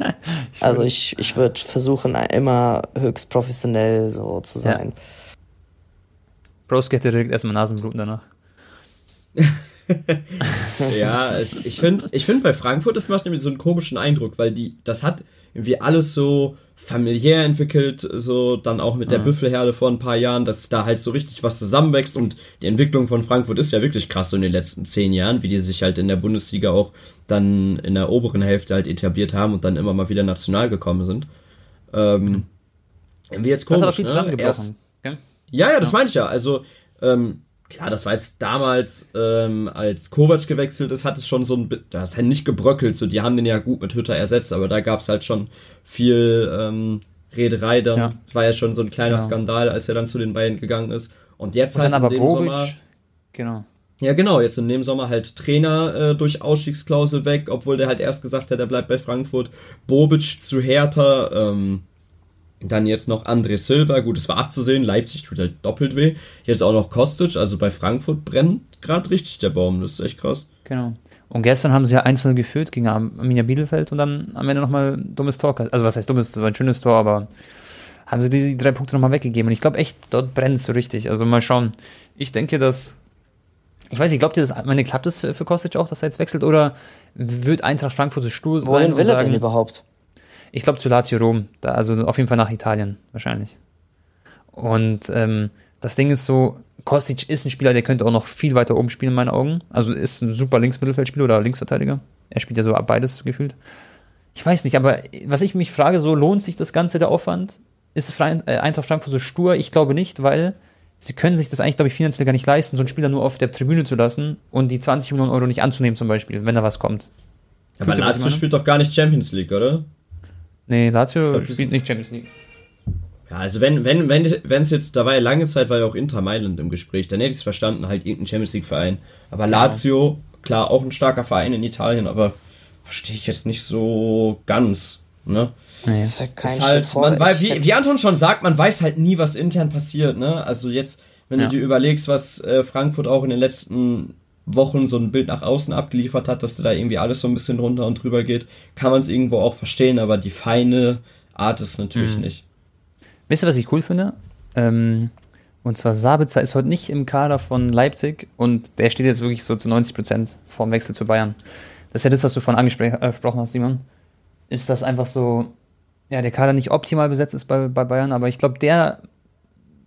Also ich, ich würde versuchen, immer höchst professionell so zu Ja. sein. Broski hätte direkt erstmal Nasenbluten danach. Ja, es, ich finde, ich find bei Frankfurt, das macht nämlich so einen komischen Eindruck, weil die, das hat irgendwie alles so familiär entwickelt, so dann auch mit der Büffelherde vor ein paar Jahren, dass da halt so richtig was zusammenwächst und die Entwicklung von Frankfurt ist ja wirklich krass so in den letzten zehn Jahren, wie die sich halt in der Bundesliga auch dann in der oberen Hälfte halt etabliert haben und dann immer mal wieder national gekommen sind. Ähm, irgendwie jetzt Das hat komisch, viel ne? zusammengebrochen. Erst, ja, ja, das meine ich ja. Also, ähm, klar, das war jetzt damals, ähm, als Kovac gewechselt ist, hat es schon so ein bi- das hat nicht gebröckelt, so die haben den ja gut mit Hütter ersetzt, aber da gab es halt schon viel ähm, Rederei dann. Ja. War ja schon so ein kleiner Genau. Skandal, als er dann zu den beiden gegangen ist. Und jetzt Und halt dann aber in dem Bobic. Sommer. Genau. Ja, genau, jetzt in dem Sommer halt Trainer äh, durch Ausstiegsklausel weg, obwohl der halt erst gesagt hat, er bleibt bei Frankfurt. Bobic zu Hertha, ähm, dann jetzt noch André Silva, gut, es war abzusehen, Leipzig tut halt doppelt weh. Jetzt auch noch Kostic, also bei Frankfurt brennt gerade richtig der Baum, das ist echt krass. Genau. Und gestern haben sie ja 1-0 geführt gegen Arm- Arminia Bielefeld und dann am Ende nochmal ein dummes Tor. Also was heißt dummes, das war ein schönes Tor, aber haben sie die drei Punkte nochmal weggegeben. Und ich glaube echt, dort brennt es so richtig. Also mal schauen. Ich denke, dass. Ich weiß nicht, glaubt ihr, das, meine, klappt das für, für Kostic auch, dass er jetzt wechselt? Oder wird Eintracht Frankfurt so stur sein Wohin und will er denn überhaupt? Ich glaube zu Lazio Rom, da, also auf jeden Fall nach Italien wahrscheinlich. Und ähm, das Ding ist so, Kostic ist ein Spieler, der könnte auch noch viel weiter oben spielen in meinen Augen. Also ist ein super Linksmittelfeldspieler oder Linksverteidiger. Er spielt ja so beides gefühlt. Ich weiß nicht, aber was ich mich frage, so lohnt sich das Ganze der Aufwand? Ist äh, Eintracht Frankfurt so stur? Ich glaube nicht, weil sie können sich das eigentlich, glaube ich, finanziell gar nicht leisten, so einen Spieler nur auf der Tribüne zu lassen und die 20 Millionen Euro nicht anzunehmen zum Beispiel, wenn da was kommt. Aber Lazio spielt doch gar nicht Champions League, oder? Nee, Lazio glaub, spielt nicht Champions League. Ja, also wenn, wenn, wenn, wenn es jetzt, da war ja lange Zeit, war ja auch Inter Mailand im Gespräch, dann hätte ich es verstanden, halt irgendein Champions League Verein. Aber Lazio, klar, auch ein starker Verein in Italien, aber verstehe ich jetzt nicht so ganz, ne? Nee. Das ist halt kein ist halt, man Ich wie, wie Anton schon sagt, man weiß halt nie, was intern passiert, ne? Also jetzt, wenn Ja. du dir überlegst, was äh, Frankfurt auch in den letzten Wochen so ein Bild nach außen abgeliefert hat, dass da irgendwie alles so ein bisschen runter und drüber geht, kann man es irgendwo auch verstehen, aber die feine Art ist natürlich Mhm. nicht. Wisst ihr, was ich cool finde? Ähm, Und zwar Sabitzer ist heute nicht im Kader von Leipzig und der steht jetzt wirklich so zu 90 Prozent vorm Wechsel zu Bayern. Das ist ja das, was du vorhin angesprochen hast, Simon. Ist das einfach so, ja, der Kader nicht optimal besetzt ist bei, bei Bayern, aber ich glaube, der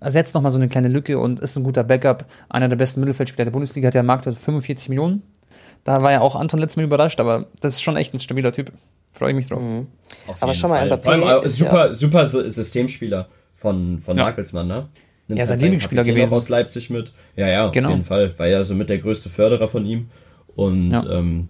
ersetzt nochmal so eine kleine Lücke und ist ein guter Backup. Einer der besten Mittelfeldspieler der Bundesliga hat ja Marktwert 45 Millionen. Da war ja auch Anton letztes Mal überrascht, aber das ist schon echt ein stabiler Typ. Freue ich mich drauf. Mhm. Aber schon mal, Mbappé Vor allem, äh, super, ja super Systemspieler von, von ja. Nagelsmann, ne? Nimmt ja, sein Lieblingsspieler gewesen. aus Leipzig mit. Ja, ja, genau. auf jeden Fall. War ja so mit der größte Förderer von ihm. Und ja. ähm,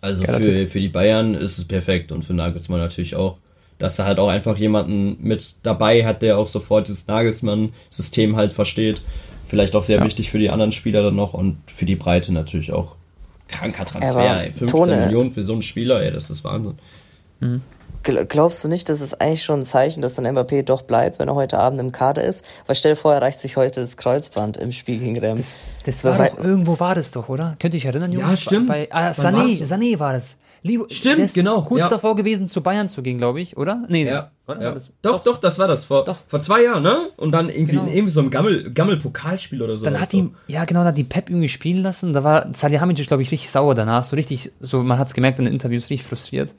also für, für die Bayern ist es perfekt und für Nagelsmann natürlich auch. Dass er halt auch einfach jemanden mit dabei hat, der auch sofort dieses Nagelsmann-System halt versteht. Vielleicht auch sehr ja. wichtig für die anderen Spieler dann noch und für die Breite natürlich auch. Kranker Transfer, ey. 15 Tone. Millionen für so einen Spieler, ey, das ist Wahnsinn. Mhm. Glaubst du nicht, das ist eigentlich schon ein Zeichen, dass dann Mbappé doch bleibt, wenn er heute Abend im Kader ist? Weil stell dir vor, er reicht sich heute das Kreuzband im Spiel gegen Rems. Das, das war doch, irgendwo war das doch, oder? Könnt ihr euch erinnern, Jungs? Ja, stimmt. Bei, ah, Sané, Sané war das. Lieb, Stimmt, genau. Kurz ja. davor gewesen, zu Bayern zu gehen, glaube ich, oder? Nee, ja. ja. Doch, doch, doch, das war das. Vor, doch. vor zwei Jahren, ne? Und dann irgendwie genau. in irgendwie so einem Gammel, Gammel-Pokalspiel oder so. Dann hat die, ja genau, da hat die Pep irgendwie spielen lassen. Da war Salihamidzic, glaube ich, richtig sauer danach. So richtig, so man hat es gemerkt in den Interviews, richtig frustriert.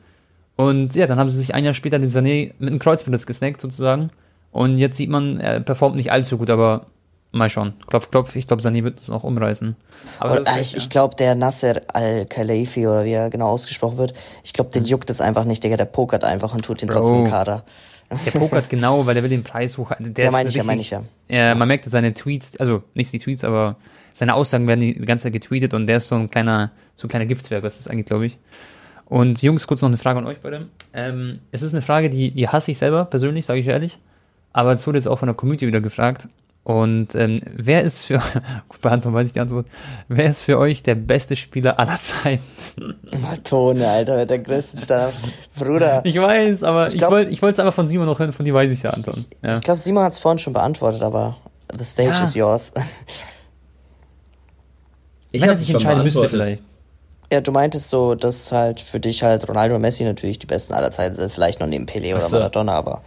Und ja, dann haben sie sich ein Jahr später den Sané mit einem Kreuzband gesnackt sozusagen. Und jetzt sieht man, er performt nicht allzu gut, aber mal schauen. Klopf, klopf. Ich glaube, Sané wird es noch umreißen. Aber und, ich, ja. ich glaube, der Nasser Al-Khelaifi oder wie er genau ausgesprochen wird, ich glaube, den hm. juckt es einfach nicht, Digga. Der pokert einfach und tut ihn Bro. trotzdem im Kader. Der pokert genau, weil der will den Preis hoch. Der ja, meine ich ja, meine ich ja. ja. Man merkt seine Tweets, also nicht die Tweets, aber seine Aussagen werden die ganze Zeit getweetet und der ist so ein kleiner, so ein kleiner Giftwerk, was ist eigentlich, glaube ich. Und Jungs, kurz noch eine Frage an euch beide. Ähm, es ist eine Frage, die, die hasse ich selber persönlich, sage ich ehrlich. Aber es wurde jetzt auch von der Community wieder gefragt. Und ähm, wer ist für, bei Anton weiß ich die Antwort, wer ist für euch der beste Spieler aller Zeiten? Matone, Alter, mit der größten Standard. Bruder. Ich weiß, aber ich, ich wollte es einfach von Simon noch hören, von dir weiß ich ja, Anton. Ja. Ich glaube, Simon hat es vorhin schon beantwortet, aber the stage ja. is yours. Ich Wenn er sich entscheiden müsste vielleicht. Ja, du meintest so, dass halt für dich halt Ronaldo und Messi natürlich die besten aller Zeiten sind, vielleicht noch neben Pelé oder. Maradona, aber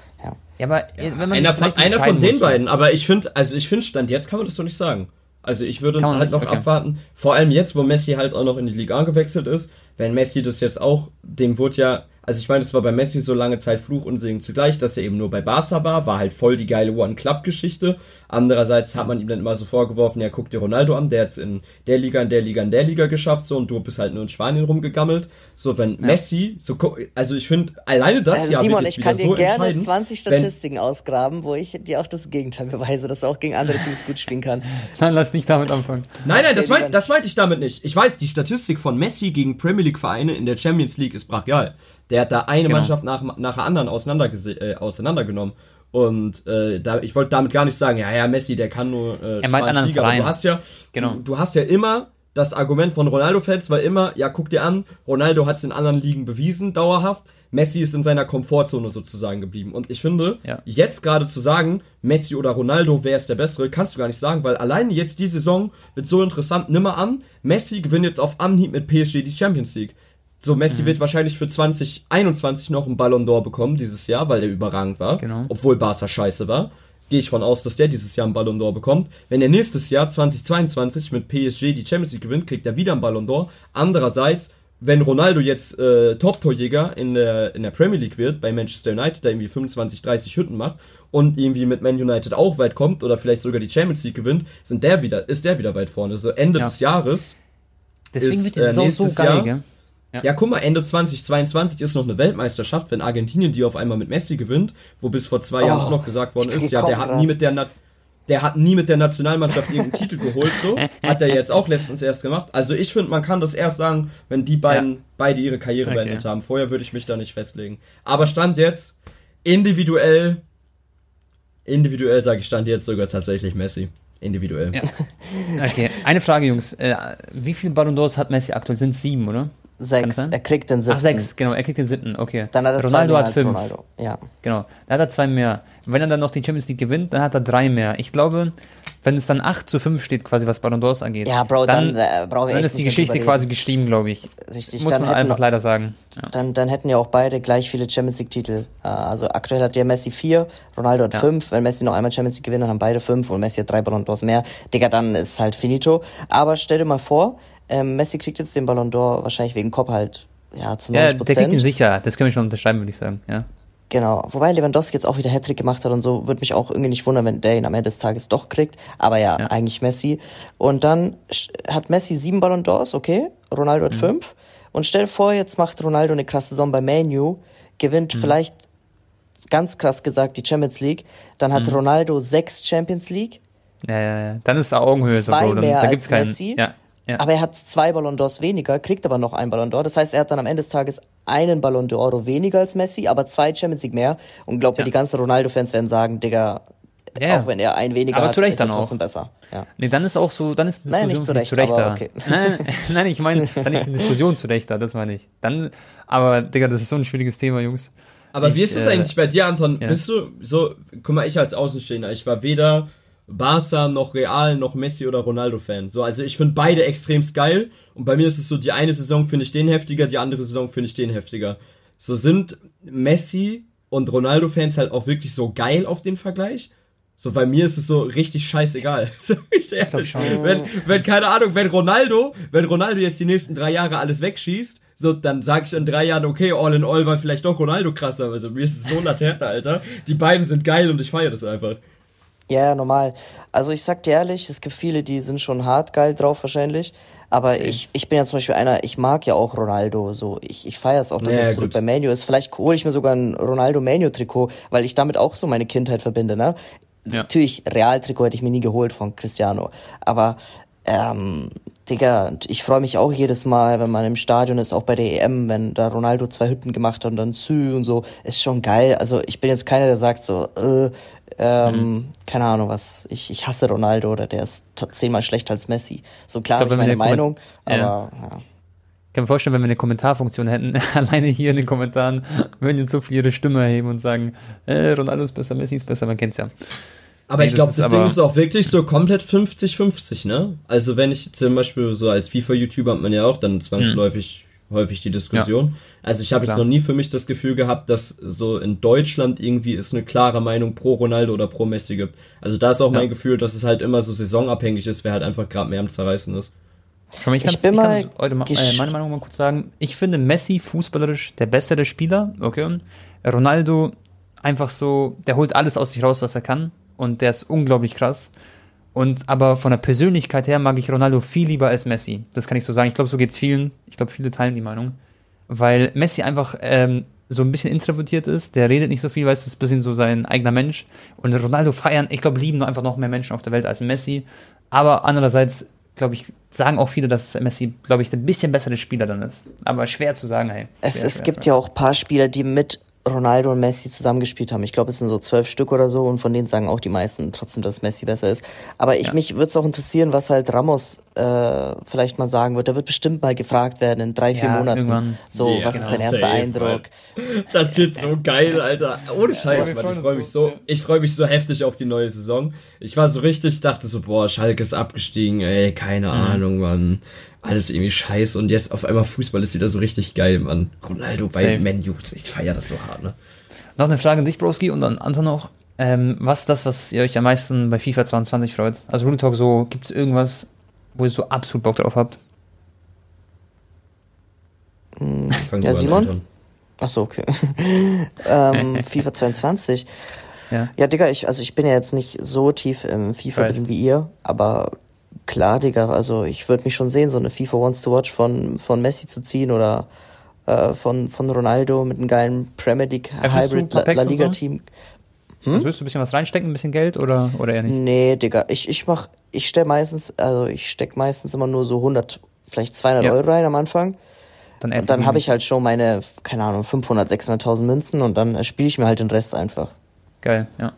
ja. Aber ja, wenn man einer von, einer von den beiden, aber ich finde, also ich finde Stand jetzt kann man das doch nicht sagen. Also ich würde halt nicht, noch okay. abwarten, vor allem jetzt, wo Messi halt auch noch in die Liga gewechselt ist, wenn Messi das jetzt auch, dem wurde ja, also ich meine, es war bei Messi so lange Zeit Fluch und Segen zugleich, dass er eben nur bei Barca war, war halt voll die geile One-Club-Geschichte. Andererseits hat man ihm dann immer so vorgeworfen, ja, guck dir Ronaldo an, der hat's in der Liga, in der Liga, in der Liga geschafft, so, und du bist halt nur in Spanien rumgegammelt. So, wenn ja. Messi, so, also ich finde, alleine das äh, ja Simon, ich kann dir so gerne 20 Statistiken wenn, ausgraben, wo ich dir auch das Gegenteil beweise, dass er auch gegen andere Teams gut spielen kann. Nein, lass nicht damit anfangen. Nein, nein, das, mein, das meinte ich damit nicht. Ich weiß, die Statistik von Messi gegen Premier League Vereine in der Champions League ist brachial. Der hat da eine genau. Mannschaft nach, nach der anderen auseinander äh, auseinandergenommen. Und äh, da, ich wollte damit gar nicht sagen, ja, ja, Messi, der kann nur äh, er meint anderen Liga, aber du hast ja, genau. du, du hast ja immer das Argument von Ronaldo-Fans war immer, ja, guck dir an, Ronaldo hat es in anderen Ligen bewiesen, dauerhaft. Messi ist in seiner Komfortzone sozusagen geblieben. Und ich finde, ja. jetzt gerade zu sagen, Messi oder Ronaldo, wer ist der Bessere, kannst du gar nicht sagen, weil alleine jetzt die Saison wird so interessant. Nimm mal an, Messi gewinnt jetzt auf Anhieb mit PSG die Champions League. So, Messi mhm. wird wahrscheinlich für 2021 noch einen Ballon d'Or bekommen dieses Jahr, weil der überragend war. Genau. Obwohl Barca scheiße war. Gehe ich von aus, dass der dieses Jahr einen Ballon d'Or bekommt. Wenn er nächstes Jahr 2022 mit PSG die Champions League gewinnt, kriegt er wieder einen Ballon d'Or. Andererseits, wenn Ronaldo jetzt äh, Top-Torjäger in der, in der Premier League wird, bei Manchester United, der irgendwie 25, 30 Hütten macht und irgendwie mit Man United auch weit kommt oder vielleicht sogar die Champions League gewinnt, sind der wieder, ist der wieder weit vorne. Also Ende ja. des Jahres. Deswegen ist, wird die Saison äh, so geil, Jahr, gell? Ja. ja, guck mal, Ende 2022 ist noch eine Weltmeisterschaft, wenn Argentinien die auf einmal mit Messi gewinnt, wo bis vor zwei oh, Jahren auch noch gesagt worden ist, ja, der hat nie mit der Na der hat nie mit der Nationalmannschaft irgendeinen Titel geholt, so. Hat er jetzt auch letztens erst gemacht. Also ich finde, man kann das erst sagen, wenn die beiden ja. beide ihre Karriere okay. beendet haben. Vorher würde ich mich da nicht festlegen. Aber Stand jetzt, individuell, individuell sage ich Stand jetzt sogar tatsächlich Messi. Individuell. Ja. Okay, eine Frage, Jungs. Äh, wie viele Ballon d'Ors hat Messi aktuell? Sind sieben, oder? Sechs. Er kriegt den siebten. Ach, sechs, genau. Er kriegt den siebten, okay. Dann hat er Ronaldo zwei mehr hat fünf. Ronaldo. Ja. Genau. Dann hat er zwei mehr. Wenn er dann noch die Champions League gewinnt, dann hat er drei mehr. Ich glaube, wenn es dann 8 zu 5 steht, quasi was Ballon d'Ors angeht, Ja, Bro, dann, äh, brauchen wir dann ist die Geschichte quasi geschrieben, glaube ich. Richtig, Muss dann man hätten einfach leider sagen. Ja. Dann, dann hätten ja auch beide gleich viele Champions League Titel. Äh, Also aktuell hat der Messi vier, Ronaldo hat Ja. fünf. Wenn Messi noch einmal Champions League gewinnt, dann haben beide fünf und Messi hat drei Ballon d'Ors mehr. Digga, dann ist halt finito. Aber stell dir mal vor, ähm, Messi kriegt jetzt den Ballon d'Or wahrscheinlich wegen Kopf halt ja zu 90 Ja, der kriegt ihn sicher. Das können wir schon unterschreiben, würde ich sagen. Ja. Genau. Wobei Lewandowski jetzt auch wieder Hattrick gemacht hat und so, würde mich auch irgendwie nicht wundern, wenn der ihn am Ende des Tages doch kriegt. Aber ja, Ja. eigentlich Messi. Und dann hat Messi sieben Ballon d'Ors, okay. Ronaldo Mhm. hat fünf. Und stell dir vor, jetzt macht Ronaldo eine krasse Saison bei Manu, gewinnt Mhm. vielleicht ganz krass gesagt die Champions League. Dann Mhm. hat Ronaldo sechs Champions League. Ja, ja, ja. Dann ist da Augenhöhe so, Zwei. Dann, mehr da als gibt's keinen. Messi. Ja, ja. Aber er hat zwei Ballon d'Ors weniger, kriegt aber noch einen Ballon d'Or. Das heißt, er hat dann am Ende des Tages einen Ballon d'Oro weniger als Messi, aber zwei Champions League mehr. Und glaub mir, Ja. die ganzen Ronaldo-Fans werden sagen, Digga, Ja, auch wenn er einen weniger Aber hat, zu Recht ist er dann auch. trotzdem besser. Ja. Nee, dann ist auch so, dann ist die Nein, Diskussion nicht zu finde ich, Recht, zu Recht da. aber Nein, nein, ich meine, dann ist die Diskussion zu Recht da, das meine ich. Dann, aber, Digga, das ist so ein schwieriges Thema, Jungs. Aber wie Ich, ist es äh, eigentlich bei dir, Anton? ja. Bist du so, guck mal, ich als Außenstehender, ich war weder Barca noch Real noch Messi oder Ronaldo-Fan. So, also ich finde beide extremst geil und bei mir ist es so, die eine Saison finde ich den heftiger, die andere Saison finde ich den heftiger. So sind Messi und Ronaldo-Fans halt auch wirklich so geil auf den Vergleich. So, bei mir ist es so richtig scheißegal. Sag ich ehrlich. schon. Wenn, wenn, keine Ahnung, wenn Ronaldo, wenn Ronaldo jetzt die nächsten drei Jahre alles wegschießt, so, dann sag ich in drei Jahren, okay, all in all war vielleicht doch Ronaldo krasser. Also, mir ist es so Laterne, Alter. Die beiden sind geil und ich feiere das einfach. Ja, ja, normal. Also ich sag dir ehrlich, es gibt viele, die sind schon hart geil drauf wahrscheinlich. Aber ich, ich bin ja zum Beispiel einer, ich mag ja auch Ronaldo. So, ich, ich feiere es auch, dass Ja, er zurück gut. bei Manu ist. Vielleicht hole ich mir sogar ein Ronaldo Manu Trikot, weil ich damit auch so meine Kindheit verbinde, ne? Ja. Natürlich, Real-Trikot hätte ich mir nie geholt von Cristiano. Aber, ähm, Digga, ich freue mich auch jedes Mal, wenn man im Stadion ist, auch bei der EM, wenn da Ronaldo zwei Hütten gemacht hat und dann Sü und so. Ist schon geil. Also ich bin jetzt keiner, der sagt so, äh, ähm, keine Ahnung was, ich, ich hasse Ronaldo oder der ist zehnmal schlechter als Messi. So klar, Ich glaub, ich meine Meinung, Komment- aber ja. Ich kann mir vorstellen, wenn wir eine Kommentarfunktion hätten, alleine hier in den Kommentaren, würden jetzt so viele ihre Stimme erheben und sagen, äh, Ronaldo ist besser, Messi ist besser, man kennt's ja. Aber Nee, ich glaube, das das, ist Ding ist auch wirklich so komplett 50-50, ne? Also wenn ich zum Beispiel so als FIFA-YouTuber hat man ja auch dann zwangsläufig häufig die Diskussion. Also ich habe jetzt noch nie für mich das Gefühl gehabt, dass so in Deutschland irgendwie es eine klare Meinung pro Ronaldo oder pro Messi gibt. Also da ist auch Ja. mein Gefühl, dass es halt immer so saisonabhängig ist, wer halt einfach gerade mehr am Zerreißen ist. Ich, Ich bin ich kann mal heute mal, äh, meine Meinung mal kurz sagen. Ich finde Messi fußballerisch der bessere Spieler, okay. Ronaldo einfach so, der holt alles aus sich raus, was er kann und der ist unglaublich krass. Und aber von der Persönlichkeit her mag ich Ronaldo viel lieber als Messi. Das kann ich so sagen. Ich glaube, so geht's vielen. Ich glaube, viele teilen die Meinung. Weil Messi einfach ähm, so ein bisschen introvertiert ist, der redet nicht so viel, weißt du, ist ein bisschen so sein eigener Mensch. Und Ronaldo feiern, ich glaube, lieben nur einfach noch mehr Menschen auf der Welt als Messi. Aber andererseits, glaube ich, sagen auch viele, dass Messi, glaube ich, ein bisschen bessere Spieler dann ist. Aber schwer zu sagen, hey. Es, schwer, es schwer, gibt schwer. ja auch ein paar Spieler, die mit Ronaldo und Messi zusammengespielt haben. Ich glaube, es sind so zwölf Stück oder so und von denen sagen auch die meisten trotzdem, dass Messi besser ist. Aber ich Ja. mich würde es auch interessieren, was halt Ramos äh, vielleicht mal sagen wird. Der wird bestimmt mal gefragt werden in drei, vier Ja, Monaten. irgendwann. So, Ja, was ist dein erster Safe, Eindruck? Das wird so geil, Alter. Ohne Scheiß, Mann. Ich freue mich so, so, ich freue mich so heftig auf die neue Saison. Ich war so richtig, dachte so, boah, Schalke ist abgestiegen, ey, keine Mhm. Ahnung, Mann. Alles irgendwie scheiße und jetzt auf einmal Fußball ist wieder so richtig geil, Mann. Ronaldo bei. Menu, ich feier das so hart, ne? Noch eine Frage an dich, Broski, und an Anton noch. Ähm, was ist das, was ihr euch am meisten bei FIFA 22 freut? Also Real Talk, so, gibt es irgendwas, wo ihr so absolut Bock drauf habt? Fang Ja, an, Simon? Anton. Ach so, okay. ähm, FIFA 22. Ja. Ja, Digga, ich, also ich bin ja jetzt nicht so tief im FIFA Weiß. drin wie ihr, aber klar, Digga, also ich würde mich schon sehen, so eine FIFA Wants to Watch von, von Messi zu ziehen oder äh, von, von Ronaldo mit einem geilen Premier League Hybrid La, La Liga? Team. Also wirst du ein bisschen was reinstecken, ein bisschen Geld oder, oder eher nicht? Nee, Digga, ich, ich mach, ich stell meistens, also ich steck meistens immer nur so 100, vielleicht 200 Ja. Euro rein am Anfang. Dann, Und dann habe ich halt schon meine, keine Ahnung, 500, 600.000 Münzen und dann spiele ich mir halt den Rest einfach. Geil, ja.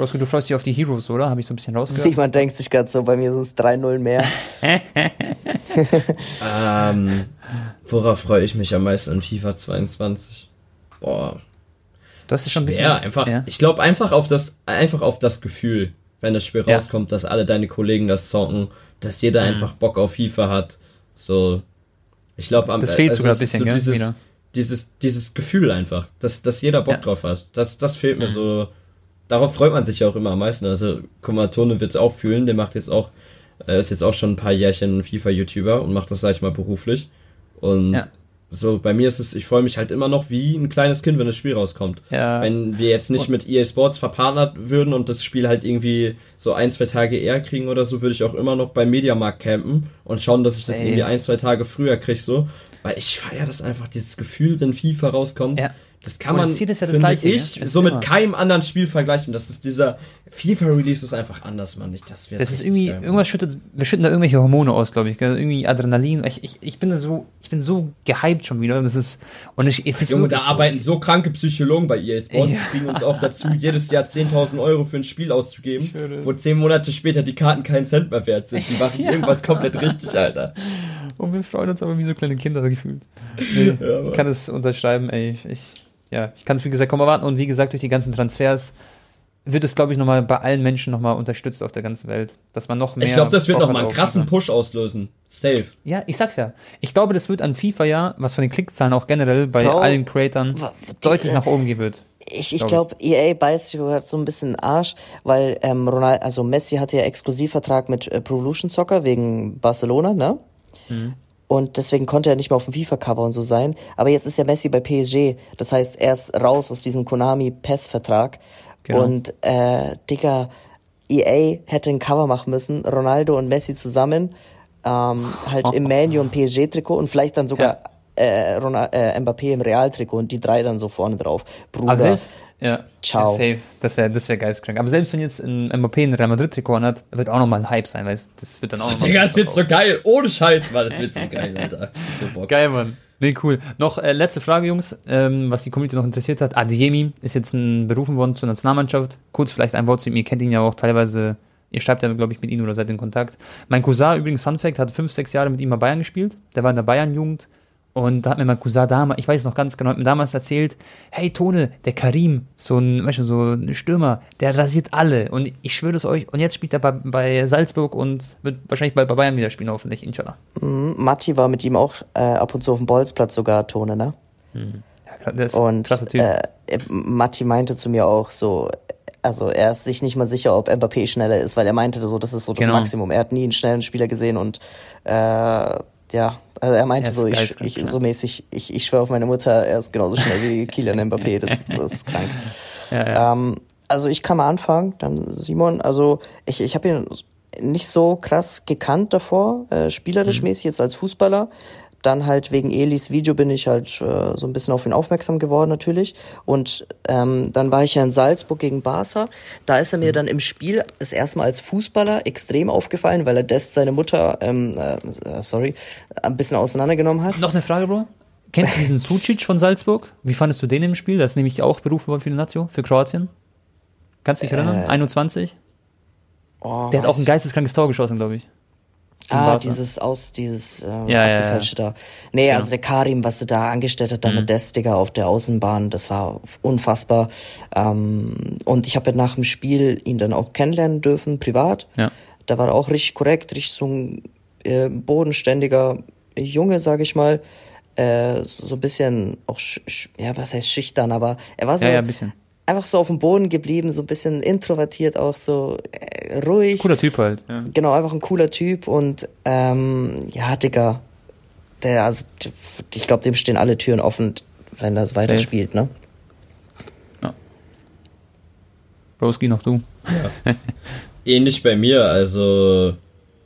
Broski, du freust dich auf die Heroes, oder? Habe ich so ein bisschen rausgehört? Simon denkt sich gerade so, bei mir sind es 3-0 mehr. Ähm, worauf freue ich mich am meisten in FIFA 22? Boah, Du hast es schon ein bisschen. schwer, einfach. Ja. Ich glaube einfach auf das, einfach auf das Gefühl. wenn das Spiel Ja. rauskommt, dass alle deine Kollegen das zocken, dass jeder einfach Bock auf FIFA hat. So, ich glaube, am Das fehlt sogar ein ist bisschen, gell, dieses, dieses, dieses Gefühl einfach, dass, dass jeder Bock Ja. drauf hat. Das, das fehlt mir so. Darauf freut man sich ja auch immer am meisten. Also, guck mal, Tone wird's auch fühlen. Der macht jetzt auch, äh, ist jetzt auch schon ein paar Jährchen FIFA-YouTuber und macht das, sag ich mal, beruflich. Und Ja. so, bei mir ist es, ich freue mich halt immer noch wie ein kleines Kind, wenn das Spiel rauskommt. Ja. Wenn wir jetzt nicht mit EA Sports verpartnert würden und das Spiel halt irgendwie so ein, zwei Tage eher kriegen oder so, würde ich auch immer noch beim Mediamarkt campen und schauen, dass ich das Ey. irgendwie ein, zwei Tage früher kriege, so. Weil ich feiere das einfach, dieses Gefühl, wenn FIFA rauskommt. Ja. Das kann man, das Ziel ist ja das finde Gleiche, ich, ist so mit immer- keinem anderen Spiel vergleichen. Das ist dieser FIFA-Release ist einfach anders, Mann. Ich, das Das ist irgendwie, geil, irgendwas schüttet, wir schütten da irgendwelche Hormone aus, glaube ich. Irgendwie Adrenalin. Ich, ich, ich bin so, ich bin so gehypt schon wieder. Das ist, und ich, es ist Junge, da arbeiten so kranke Psychologen bei EA Sports, Ja. die kriegen uns auch dazu, jedes Jahr 10.000 Euro für ein Spiel auszugeben, wo zehn Monate später die Karten keinen Cent mehr wert sind. Die machen Ja. irgendwas komplett richtig, Alter. Und wir freuen uns aber wie so kleine Kinder gefühlt. Nee, Ja, ich kann es unterschreiben, ey. Ich, ich, ja, ich kann es wie gesagt kaum erwarten. Und wie gesagt, durch die ganzen Transfers wird es, glaube ich, nochmal bei allen Menschen nochmal unterstützt auf der ganzen Welt. Dass man noch mehr. Ich glaube, das wird nochmal einen krassen. Push auslösen. Safe. Ja, ich sag's ja. Ich glaube, das wird an FIFA ja, was von den Klickzahlen auch generell bei Bro, allen die, deutlich nach oben gehen wird. Ich, ich Glaub glaube, EA beißt sich gerade so ein bisschen in den Arsch, weil ähm, Ronald, also Messi hatte ja Exklusivvertrag mit äh, Pro Evolution Soccer wegen Barcelona, ne? Und deswegen konnte er nicht mehr auf dem FIFA-Cover und so sein. Aber jetzt ist ja Messi bei PSG. Das heißt, er ist raus aus diesem Konami-PES-Vertrag. Genau. Und, äh, Digga, EA hätte ein Cover machen müssen. Ronaldo und Messi zusammen. Ähm, halt im Manu und PSG-Trikot und vielleicht dann sogar äh, Ronald, äh, Mbappé im Real-Trikot und die drei dann so vorne drauf. Bruder. Aber selbst, ja, Ciao. Ja, safe. Das wäre das wär geistkrank. Aber selbst wenn jetzt ein Mbappé ein Real Madrid-Trikot hat, wird auch nochmal ein Hype sein, weil das wird dann auch nochmal. Digga, das wird so geil. Ohne Scheiß, Mann, das wird so geil, Alter. So Bock. Geil, Mann. Nee, cool. Noch äh, letzte Frage, Jungs, ähm, was die Community noch interessiert hat. Adiemi ist jetzt ein, berufen worden zur Nationalmannschaft. Kurz vielleicht ein Wort zu ihm. Ihr kennt ihn ja auch teilweise. Ihr schreibt ja, glaube ich, mit ihm oder seid in Kontakt. Mein Cousin, übrigens, Fun Fact, hat fünf, sechs Jahre mit ihm bei Bayern gespielt. Der war in der Bayern-Jugend. Und da hat mir mein Cousin damals, ich weiß es noch ganz genau, hat mir damals erzählt, hey Tone, der Karim, so ein, weißt du, so ein Stürmer, der rasiert alle. Und ich schwöre es euch, und jetzt spielt er bei, bei Salzburg und wird wahrscheinlich bald bei Bayern wieder spielen, hoffentlich, inshallah. Mhm, Matti war mit ihm auch äh, ab und zu auf dem Bolzplatz sogar Tone, ne? Ja, der ist Und äh, äh, Matti meinte zu mir auch so, also er ist sich nicht mal sicher, ob Mbappé schneller ist, weil er meinte so, das ist so das Genau. Maximum. Er hat nie einen schnellen Spieler gesehen und äh, ja, also er meinte Er so, ich, ich so mäßig, ich, ich schwöre auf meine Mutter, er ist genauso schnell wie Kylian Mbappé, das, das ist krank. ja, ja. Ähm, also ich kann mal anfangen, dann Simon. Also ich, ich habe ihn nicht so krass gekannt davor, äh, spielerisch mäßig jetzt als Fußballer. Dann halt wegen Elis Video bin ich halt äh, so ein bisschen auf ihn aufmerksam geworden natürlich. Und ähm, dann war ich ja in Salzburg gegen Barca. Da ist er mir dann im Spiel das erste Mal als Fußballer extrem aufgefallen, weil er Dest seine Mutter, ähm, äh, sorry, ein bisschen auseinandergenommen hat. Noch eine Frage, Bro. Kennst du diesen Sucic von Salzburg? Wie fandest du den im Spiel? Das ist nämlich auch berufen worden für die Nazio, für Kroatien. Kannst du dich erinnern? 21? Oh, Der hat auch ein geisteskrankes Tor geschossen, glaube ich. Ah, dieses aus, dieses äh, Ja, ja, ja. abgefälschte da. Nee, also der Karim, was er da angestellt hat, da Mhm. mit Digga, auf der Außenbahn, das war unfassbar. Ähm, und ich habe ja nach dem Spiel ihn dann auch kennenlernen dürfen, privat. Ja. Da war er auch richtig korrekt, richtig so ein äh, bodenständiger Junge, sag ich mal. Äh, so so ein bisschen auch, ja, was heißt schüchtern, aber er war so Ja, ja, ein bisschen. Einfach so auf dem Boden geblieben, so ein bisschen introvertiert auch, so äh, ruhig. Cooler Typ halt. Ja. Genau, einfach ein cooler Typ und ähm, ja, Digga, der, also, ich glaube, dem stehen alle Türen offen, wenn er es weiterspielt, ne? Broski, noch du. Ähnlich bei mir, also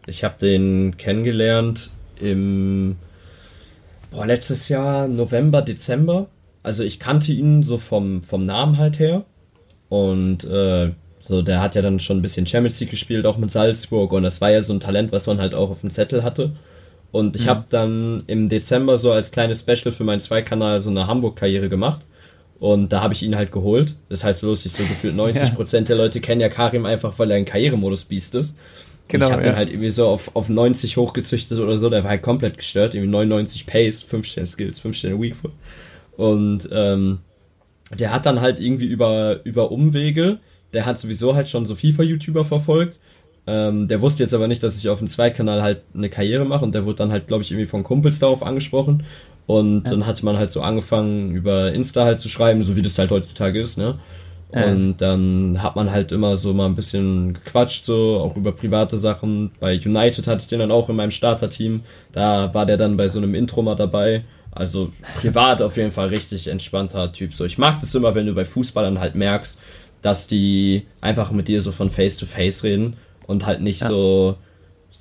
ich habe den kennengelernt im boah, letztes Jahr November, Dezember. Also ich kannte ihn so vom, vom Namen halt her. Und äh, so, der hat ja dann schon ein bisschen Champions League gespielt, auch mit Salzburg. Und das war ja so ein Talent, was man halt auch auf dem Zettel hatte. Und ich habe dann im Dezember so als kleines Special für meinen Zweikanal so eine Hamburg-Karriere gemacht. Und da habe ich ihn halt geholt. Das ist halt so lustig, so gefühlt 90% der Leute kennen ja Karim einfach, weil er ein Karrieremodus-Biest ist. Genau, ich habe ja. ihn halt irgendwie so auf, auf 90 hochgezüchtet oder so, der war halt komplett gestört, irgendwie 99 Pace, 5 Sterne Skills, 5 Sterne Weakfoot. Und ähm, der hat dann halt irgendwie über, über Umwege der hat sowieso halt schon so FIFA-YouTuber verfolgt. Ähm, der wusste jetzt aber nicht, dass ich auf dem Zweitkanal halt eine Karriere mache und der wurde dann halt, glaube ich, irgendwie von Kumpels darauf angesprochen. Und ja. dann hat man halt so angefangen, über Insta halt zu schreiben, so wie das halt heutzutage ist, ne? Und dann hat man halt immer so mal ein bisschen gequatscht, so auch über private Sachen. Bei United hatte ich den dann auch in meinem Starter-Team. Da war der dann bei so einem Intro mal dabei. Also privat auf jeden Fall richtig entspannter Typ. So, ich mag das immer, wenn du bei Fußballern halt merkst, dass die einfach mit dir so von Face to Face reden und halt nicht ja. so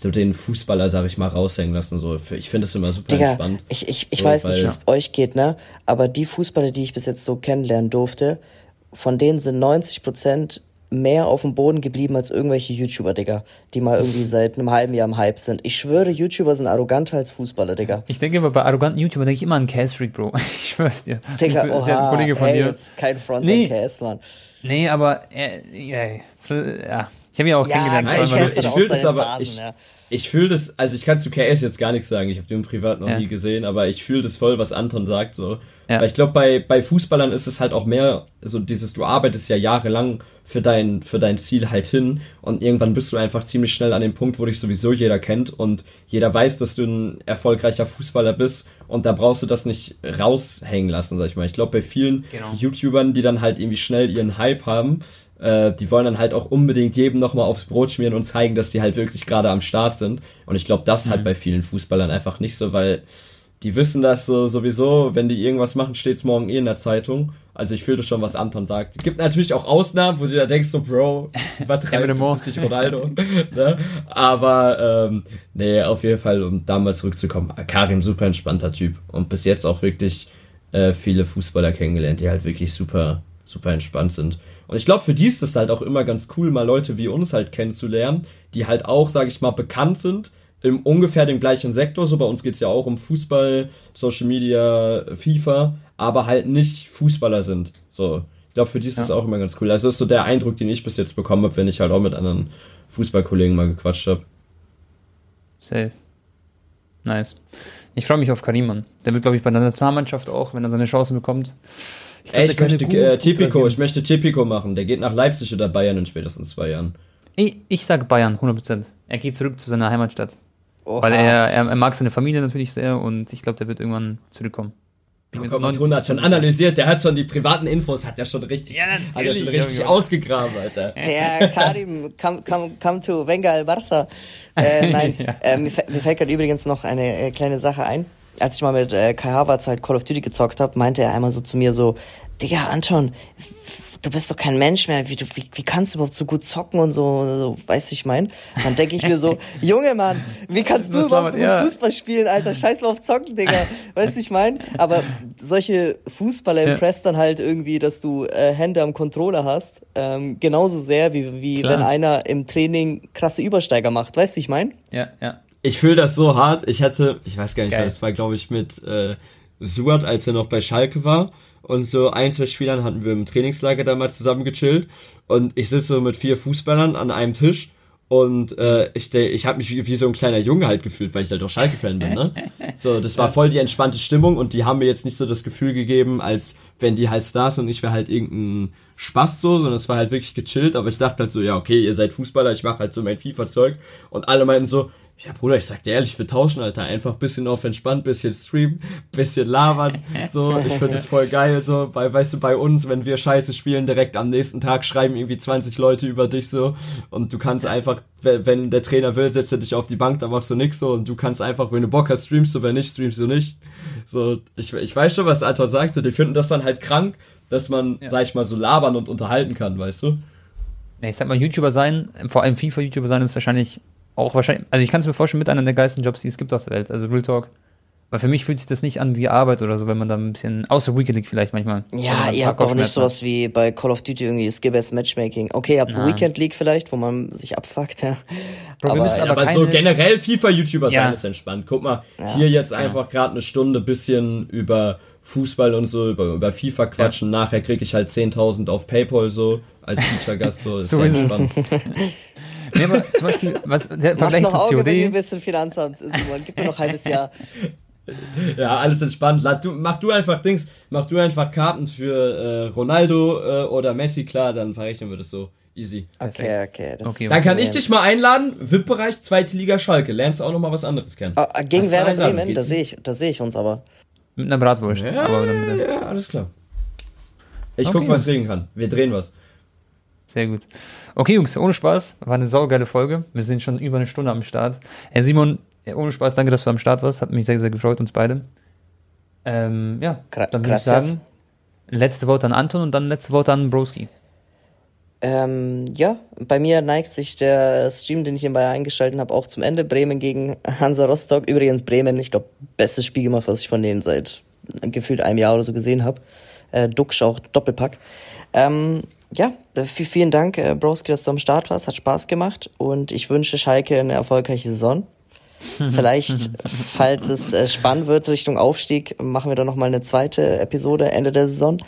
so den Fußballer, sag ich mal, raushängen lassen. So, ich finde das immer super Digga, entspannt. Ich, ich, ich so, weiß nicht, wie es ja. euch geht, ne? Aber die Fußballer, die ich bis jetzt so kennenlernen durfte, von denen sind 90 Prozent mehr auf dem Boden geblieben als irgendwelche YouTuber, Digga, die mal irgendwie seit einem halben Jahr im Hype sind. Ich schwöre, YouTuber sind arroganter als Fußballer, Digga. Ich denke immer, bei arroganten YouTuber denke ich immer an Cass Freak, Bro. Ich schwör's dir. Digga, oha, ja ein Kollege von hey, dir. Jetzt kein Front nee. Cass, Mann. Nee, aber, äh, ja, ja. Ich habe ihn auch ja, kennengelernt. Nein, ich, ich fühle das aber, Phasen, ich, ja ich fühle das, also ich kann zu KS jetzt gar nichts sagen, ich habe den privat noch ja. nie gesehen, aber ich fühle das voll, was Anton sagt, so. Ja. Weil ich glaube, bei, bei Fußballern ist es halt auch mehr so dieses, du arbeitest ja jahrelang für dein, für dein Ziel halt hin und irgendwann bist du einfach ziemlich schnell an dem Punkt, wo dich sowieso jeder kennt und jeder weiß, dass du ein erfolgreicher Fußballer bist und da brauchst du das nicht raushängen lassen, sag ich mal. Ich glaube, bei vielen genau. YouTubern, die dann halt irgendwie schnell ihren Hype haben, äh, die wollen dann halt auch unbedingt jedem nochmal aufs Brot schmieren und zeigen, dass die halt wirklich gerade am Start sind. Und ich glaube, das mhm. halt bei vielen Fußballern einfach nicht so, weil die wissen das so sowieso, wenn die irgendwas machen, steht's morgen eh in der Zeitung. Also ich fühle schon, was Anton sagt. Es gibt natürlich auch Ausnahmen, wo du da denkst, so Bro, übertreib du bist nicht Ronaldo. ne? Aber ähm, nee, auf jeden Fall, um damals zurückzukommen, Karim super entspannter Typ und bis jetzt auch wirklich äh, viele Fußballer kennengelernt, die halt wirklich super, super entspannt sind. Und ich glaube, für die ist es halt auch immer ganz cool, mal Leute wie uns halt kennenzulernen, die halt auch, sage ich mal, bekannt sind, im ungefähr dem gleichen Sektor. So bei uns geht es ja auch um Fußball, Social Media, FIFA, aber halt nicht Fußballer sind. So, ich glaube, für die ist ja. das auch immer ganz cool. Also das ist so der Eindruck, den ich bis jetzt bekommen habe, wenn ich halt auch mit anderen Fußballkollegen mal gequatscht habe. Safe. Nice. Ich freue mich auf Kariman. Der wird, glaube ich, bei der Nationalmannschaft auch, wenn er seine Chance bekommt, ich, glaub, Ey, ich möchte äh, Tipico, ich möchte Tipico machen. Der geht nach Leipzig oder Bayern in spätestens zwei Jahren. Ich, ich sage Bayern, 100%. Er geht zurück zu seiner Heimatstadt. Oha. Weil er, er, er, mag seine Familie natürlich sehr und ich glaube, der wird irgendwann zurückkommen. Komm, Anton hat schon analysiert, der hat schon die privaten Infos, hat ja schon richtig, ja, hat ja schon richtig ausgegraben, Alter. Der Karim, come, come, come to Venga el Barça. Äh, nein, ja. äh, mir, mir, fällt gerade übrigens noch eine äh, kleine Sache ein als ich mal mit äh, Kai Havertz halt Call of Duty gezockt habe, meinte er einmal so zu mir so, Digga, Anton, du bist doch kein Mensch mehr, wie, du, wie, wie kannst du überhaupt so gut zocken und so, so weißt du, ich mein? Dann denke ich mir so, Junge Mann, wie kannst du überhaupt so gut ja. Fußball spielen, Alter, scheiß mal auf Zocken, Digga, weißt du, ich mein? Aber solche Fußballer ja. impresst dann halt irgendwie, dass du äh, Hände am Controller hast, ähm, genauso sehr, wie, wie wenn einer im Training krasse Übersteiger macht, weißt du, ich mein? Ja, ja. Ich fühle das so hart. Ich hatte, ich weiß gar nicht, Geil. das war, glaube ich, mit äh, Suat, als er noch bei Schalke war. Und so ein, zwei Spielern hatten wir im Trainingslager damals zusammen gechillt. Und ich sitze so mit vier Fußballern an einem Tisch. Und äh, ich, ich habe mich wie, wie so ein kleiner Junge halt gefühlt, weil ich halt auch Schalke-Fan bin, ne? So, das war voll die entspannte Stimmung und die haben mir jetzt nicht so das Gefühl gegeben, als wenn die halt Stars und ich wäre halt irgendein Spaß so, sondern es war halt wirklich gechillt, aber ich dachte halt so, ja, okay, ihr seid Fußballer, ich mache halt so mein FIFA-Zeug und alle meinten so, ja, Bruder, ich sag dir ehrlich, wir tauschen, Alter. Einfach bisschen auf entspannt, bisschen streamen, bisschen labern. So, ich finde das voll geil. So, bei, weißt du, bei uns, wenn wir Scheiße spielen, direkt am nächsten Tag schreiben irgendwie 20 Leute über dich so. Und du kannst einfach, wenn der Trainer will, setzt er dich auf die Bank, dann machst du nix so. Und du kannst einfach, wenn du Bock hast, streamst du, wenn nicht, streamst du nicht. So, ich, ich weiß schon, was Anton sagt. So, die finden das dann halt krank, dass man, ja. sag ich mal, so labern und unterhalten kann, weißt du? Ich sag mal, YouTuber sein, vor allem FIFA-YouTuber sein, ist wahrscheinlich auch wahrscheinlich, also ich kann es mir vorstellen, mit einer der geilsten Jobs, die es gibt auf der Welt, also Real Talk. Weil für mich fühlt sich das nicht an wie Arbeit oder so, wenn man da ein bisschen, außer Weekend League vielleicht manchmal. Ja, ihr habt doch nicht sowas wie bei Call of Duty irgendwie Skibber's Matchmaking. Okay, ihr habt Na. Weekend League vielleicht, wo man sich abfuckt, ja. Bro, aber, aber, aber keine... so generell FIFA-YouTuber ja. sein ist entspannt. Guck mal, ja, hier jetzt genau. einfach gerade eine Stunde bisschen über Fußball und so, über, über FIFA quatschen. Ja. Nachher kriege ich halt 10.000 auf Paypal so als Feature-Gast, so, ist so ist entspannt. Nee, aber zum Beispiel, was, der Vergleich zu COD. ein bisschen Finanzamt, Simon. Gib mir noch ein halbes Jahr. Ja, alles entspannt. Du, mach du einfach Dings, mach du einfach Karten für äh, Ronaldo äh, oder Messi klar, dann verrechnen wir das so. Easy. Okay, okay. Das Okay, Dann kann ich dich mal einladen, VIP-Bereich, zweite Liga Schalke. Lernst auch noch mal was anderes kennen. Ah, ah, gegen Werder? Bremen, da sehe ich, da sehe ich uns aber. Mit einer Bratwurst. Ja, Aber dann, ja, alles klar. Ich Okay, guck, was Jungs. reden kann. Wir drehen was. Sehr gut. Okay, Jungs, ohne Spaß. War eine saugeile Folge. Wir sind schon über eine Stunde am Start. Herr Simon, ohne Spaß, danke, dass du am Start warst. Hat mich sehr, sehr gefreut, uns beide. Ähm, ja, Gra- dann würde ich sagen, letzte Worte an Anton und dann letzte Worte an Broski. Ähm, ja, bei mir neigt sich der Stream, den ich nebenbei eingeschaltet habe, auch zum Ende. Bremen gegen Hansa Rostock. Übrigens Bremen, ich glaube, bestes Spiel gemacht, was ich von denen seit gefühlt einem Jahr oder so gesehen habe. Äh, Duxch auch Doppelpack. Ähm, ja, vielen Dank, äh, Broski, dass du am Start warst. Hat Spaß gemacht und ich wünsche Schalke eine erfolgreiche Saison. Vielleicht, falls es äh, spannend wird Richtung Aufstieg, machen wir dann noch mal eine zweite Episode Ende der Saison.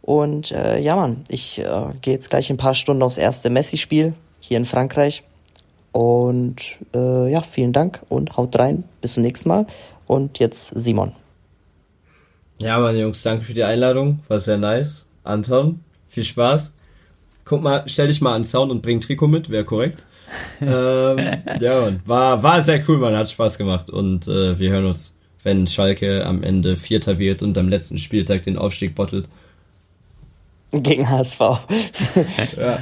Und äh, ja, Mann, ich äh, gehe jetzt gleich in ein paar Stunden aufs erste Messi-Spiel hier in Frankreich. Und äh, ja, vielen Dank und haut rein. Bis zum nächsten Mal. Und jetzt Simon. Ja, meine Jungs, danke für die Einladung. War sehr nice. Anton, viel Spaß. Guck mal, stell dich mal an den Sound und bring ein Trikot mit, wäre korrekt. ähm, ja, Mann. War, war sehr cool, man. Hat Spaß gemacht. Und äh, wir hören uns, wenn Schalke am Ende Vierter wird und am letzten Spieltag den Aufstieg bottelt. Gegen HSV. Ja.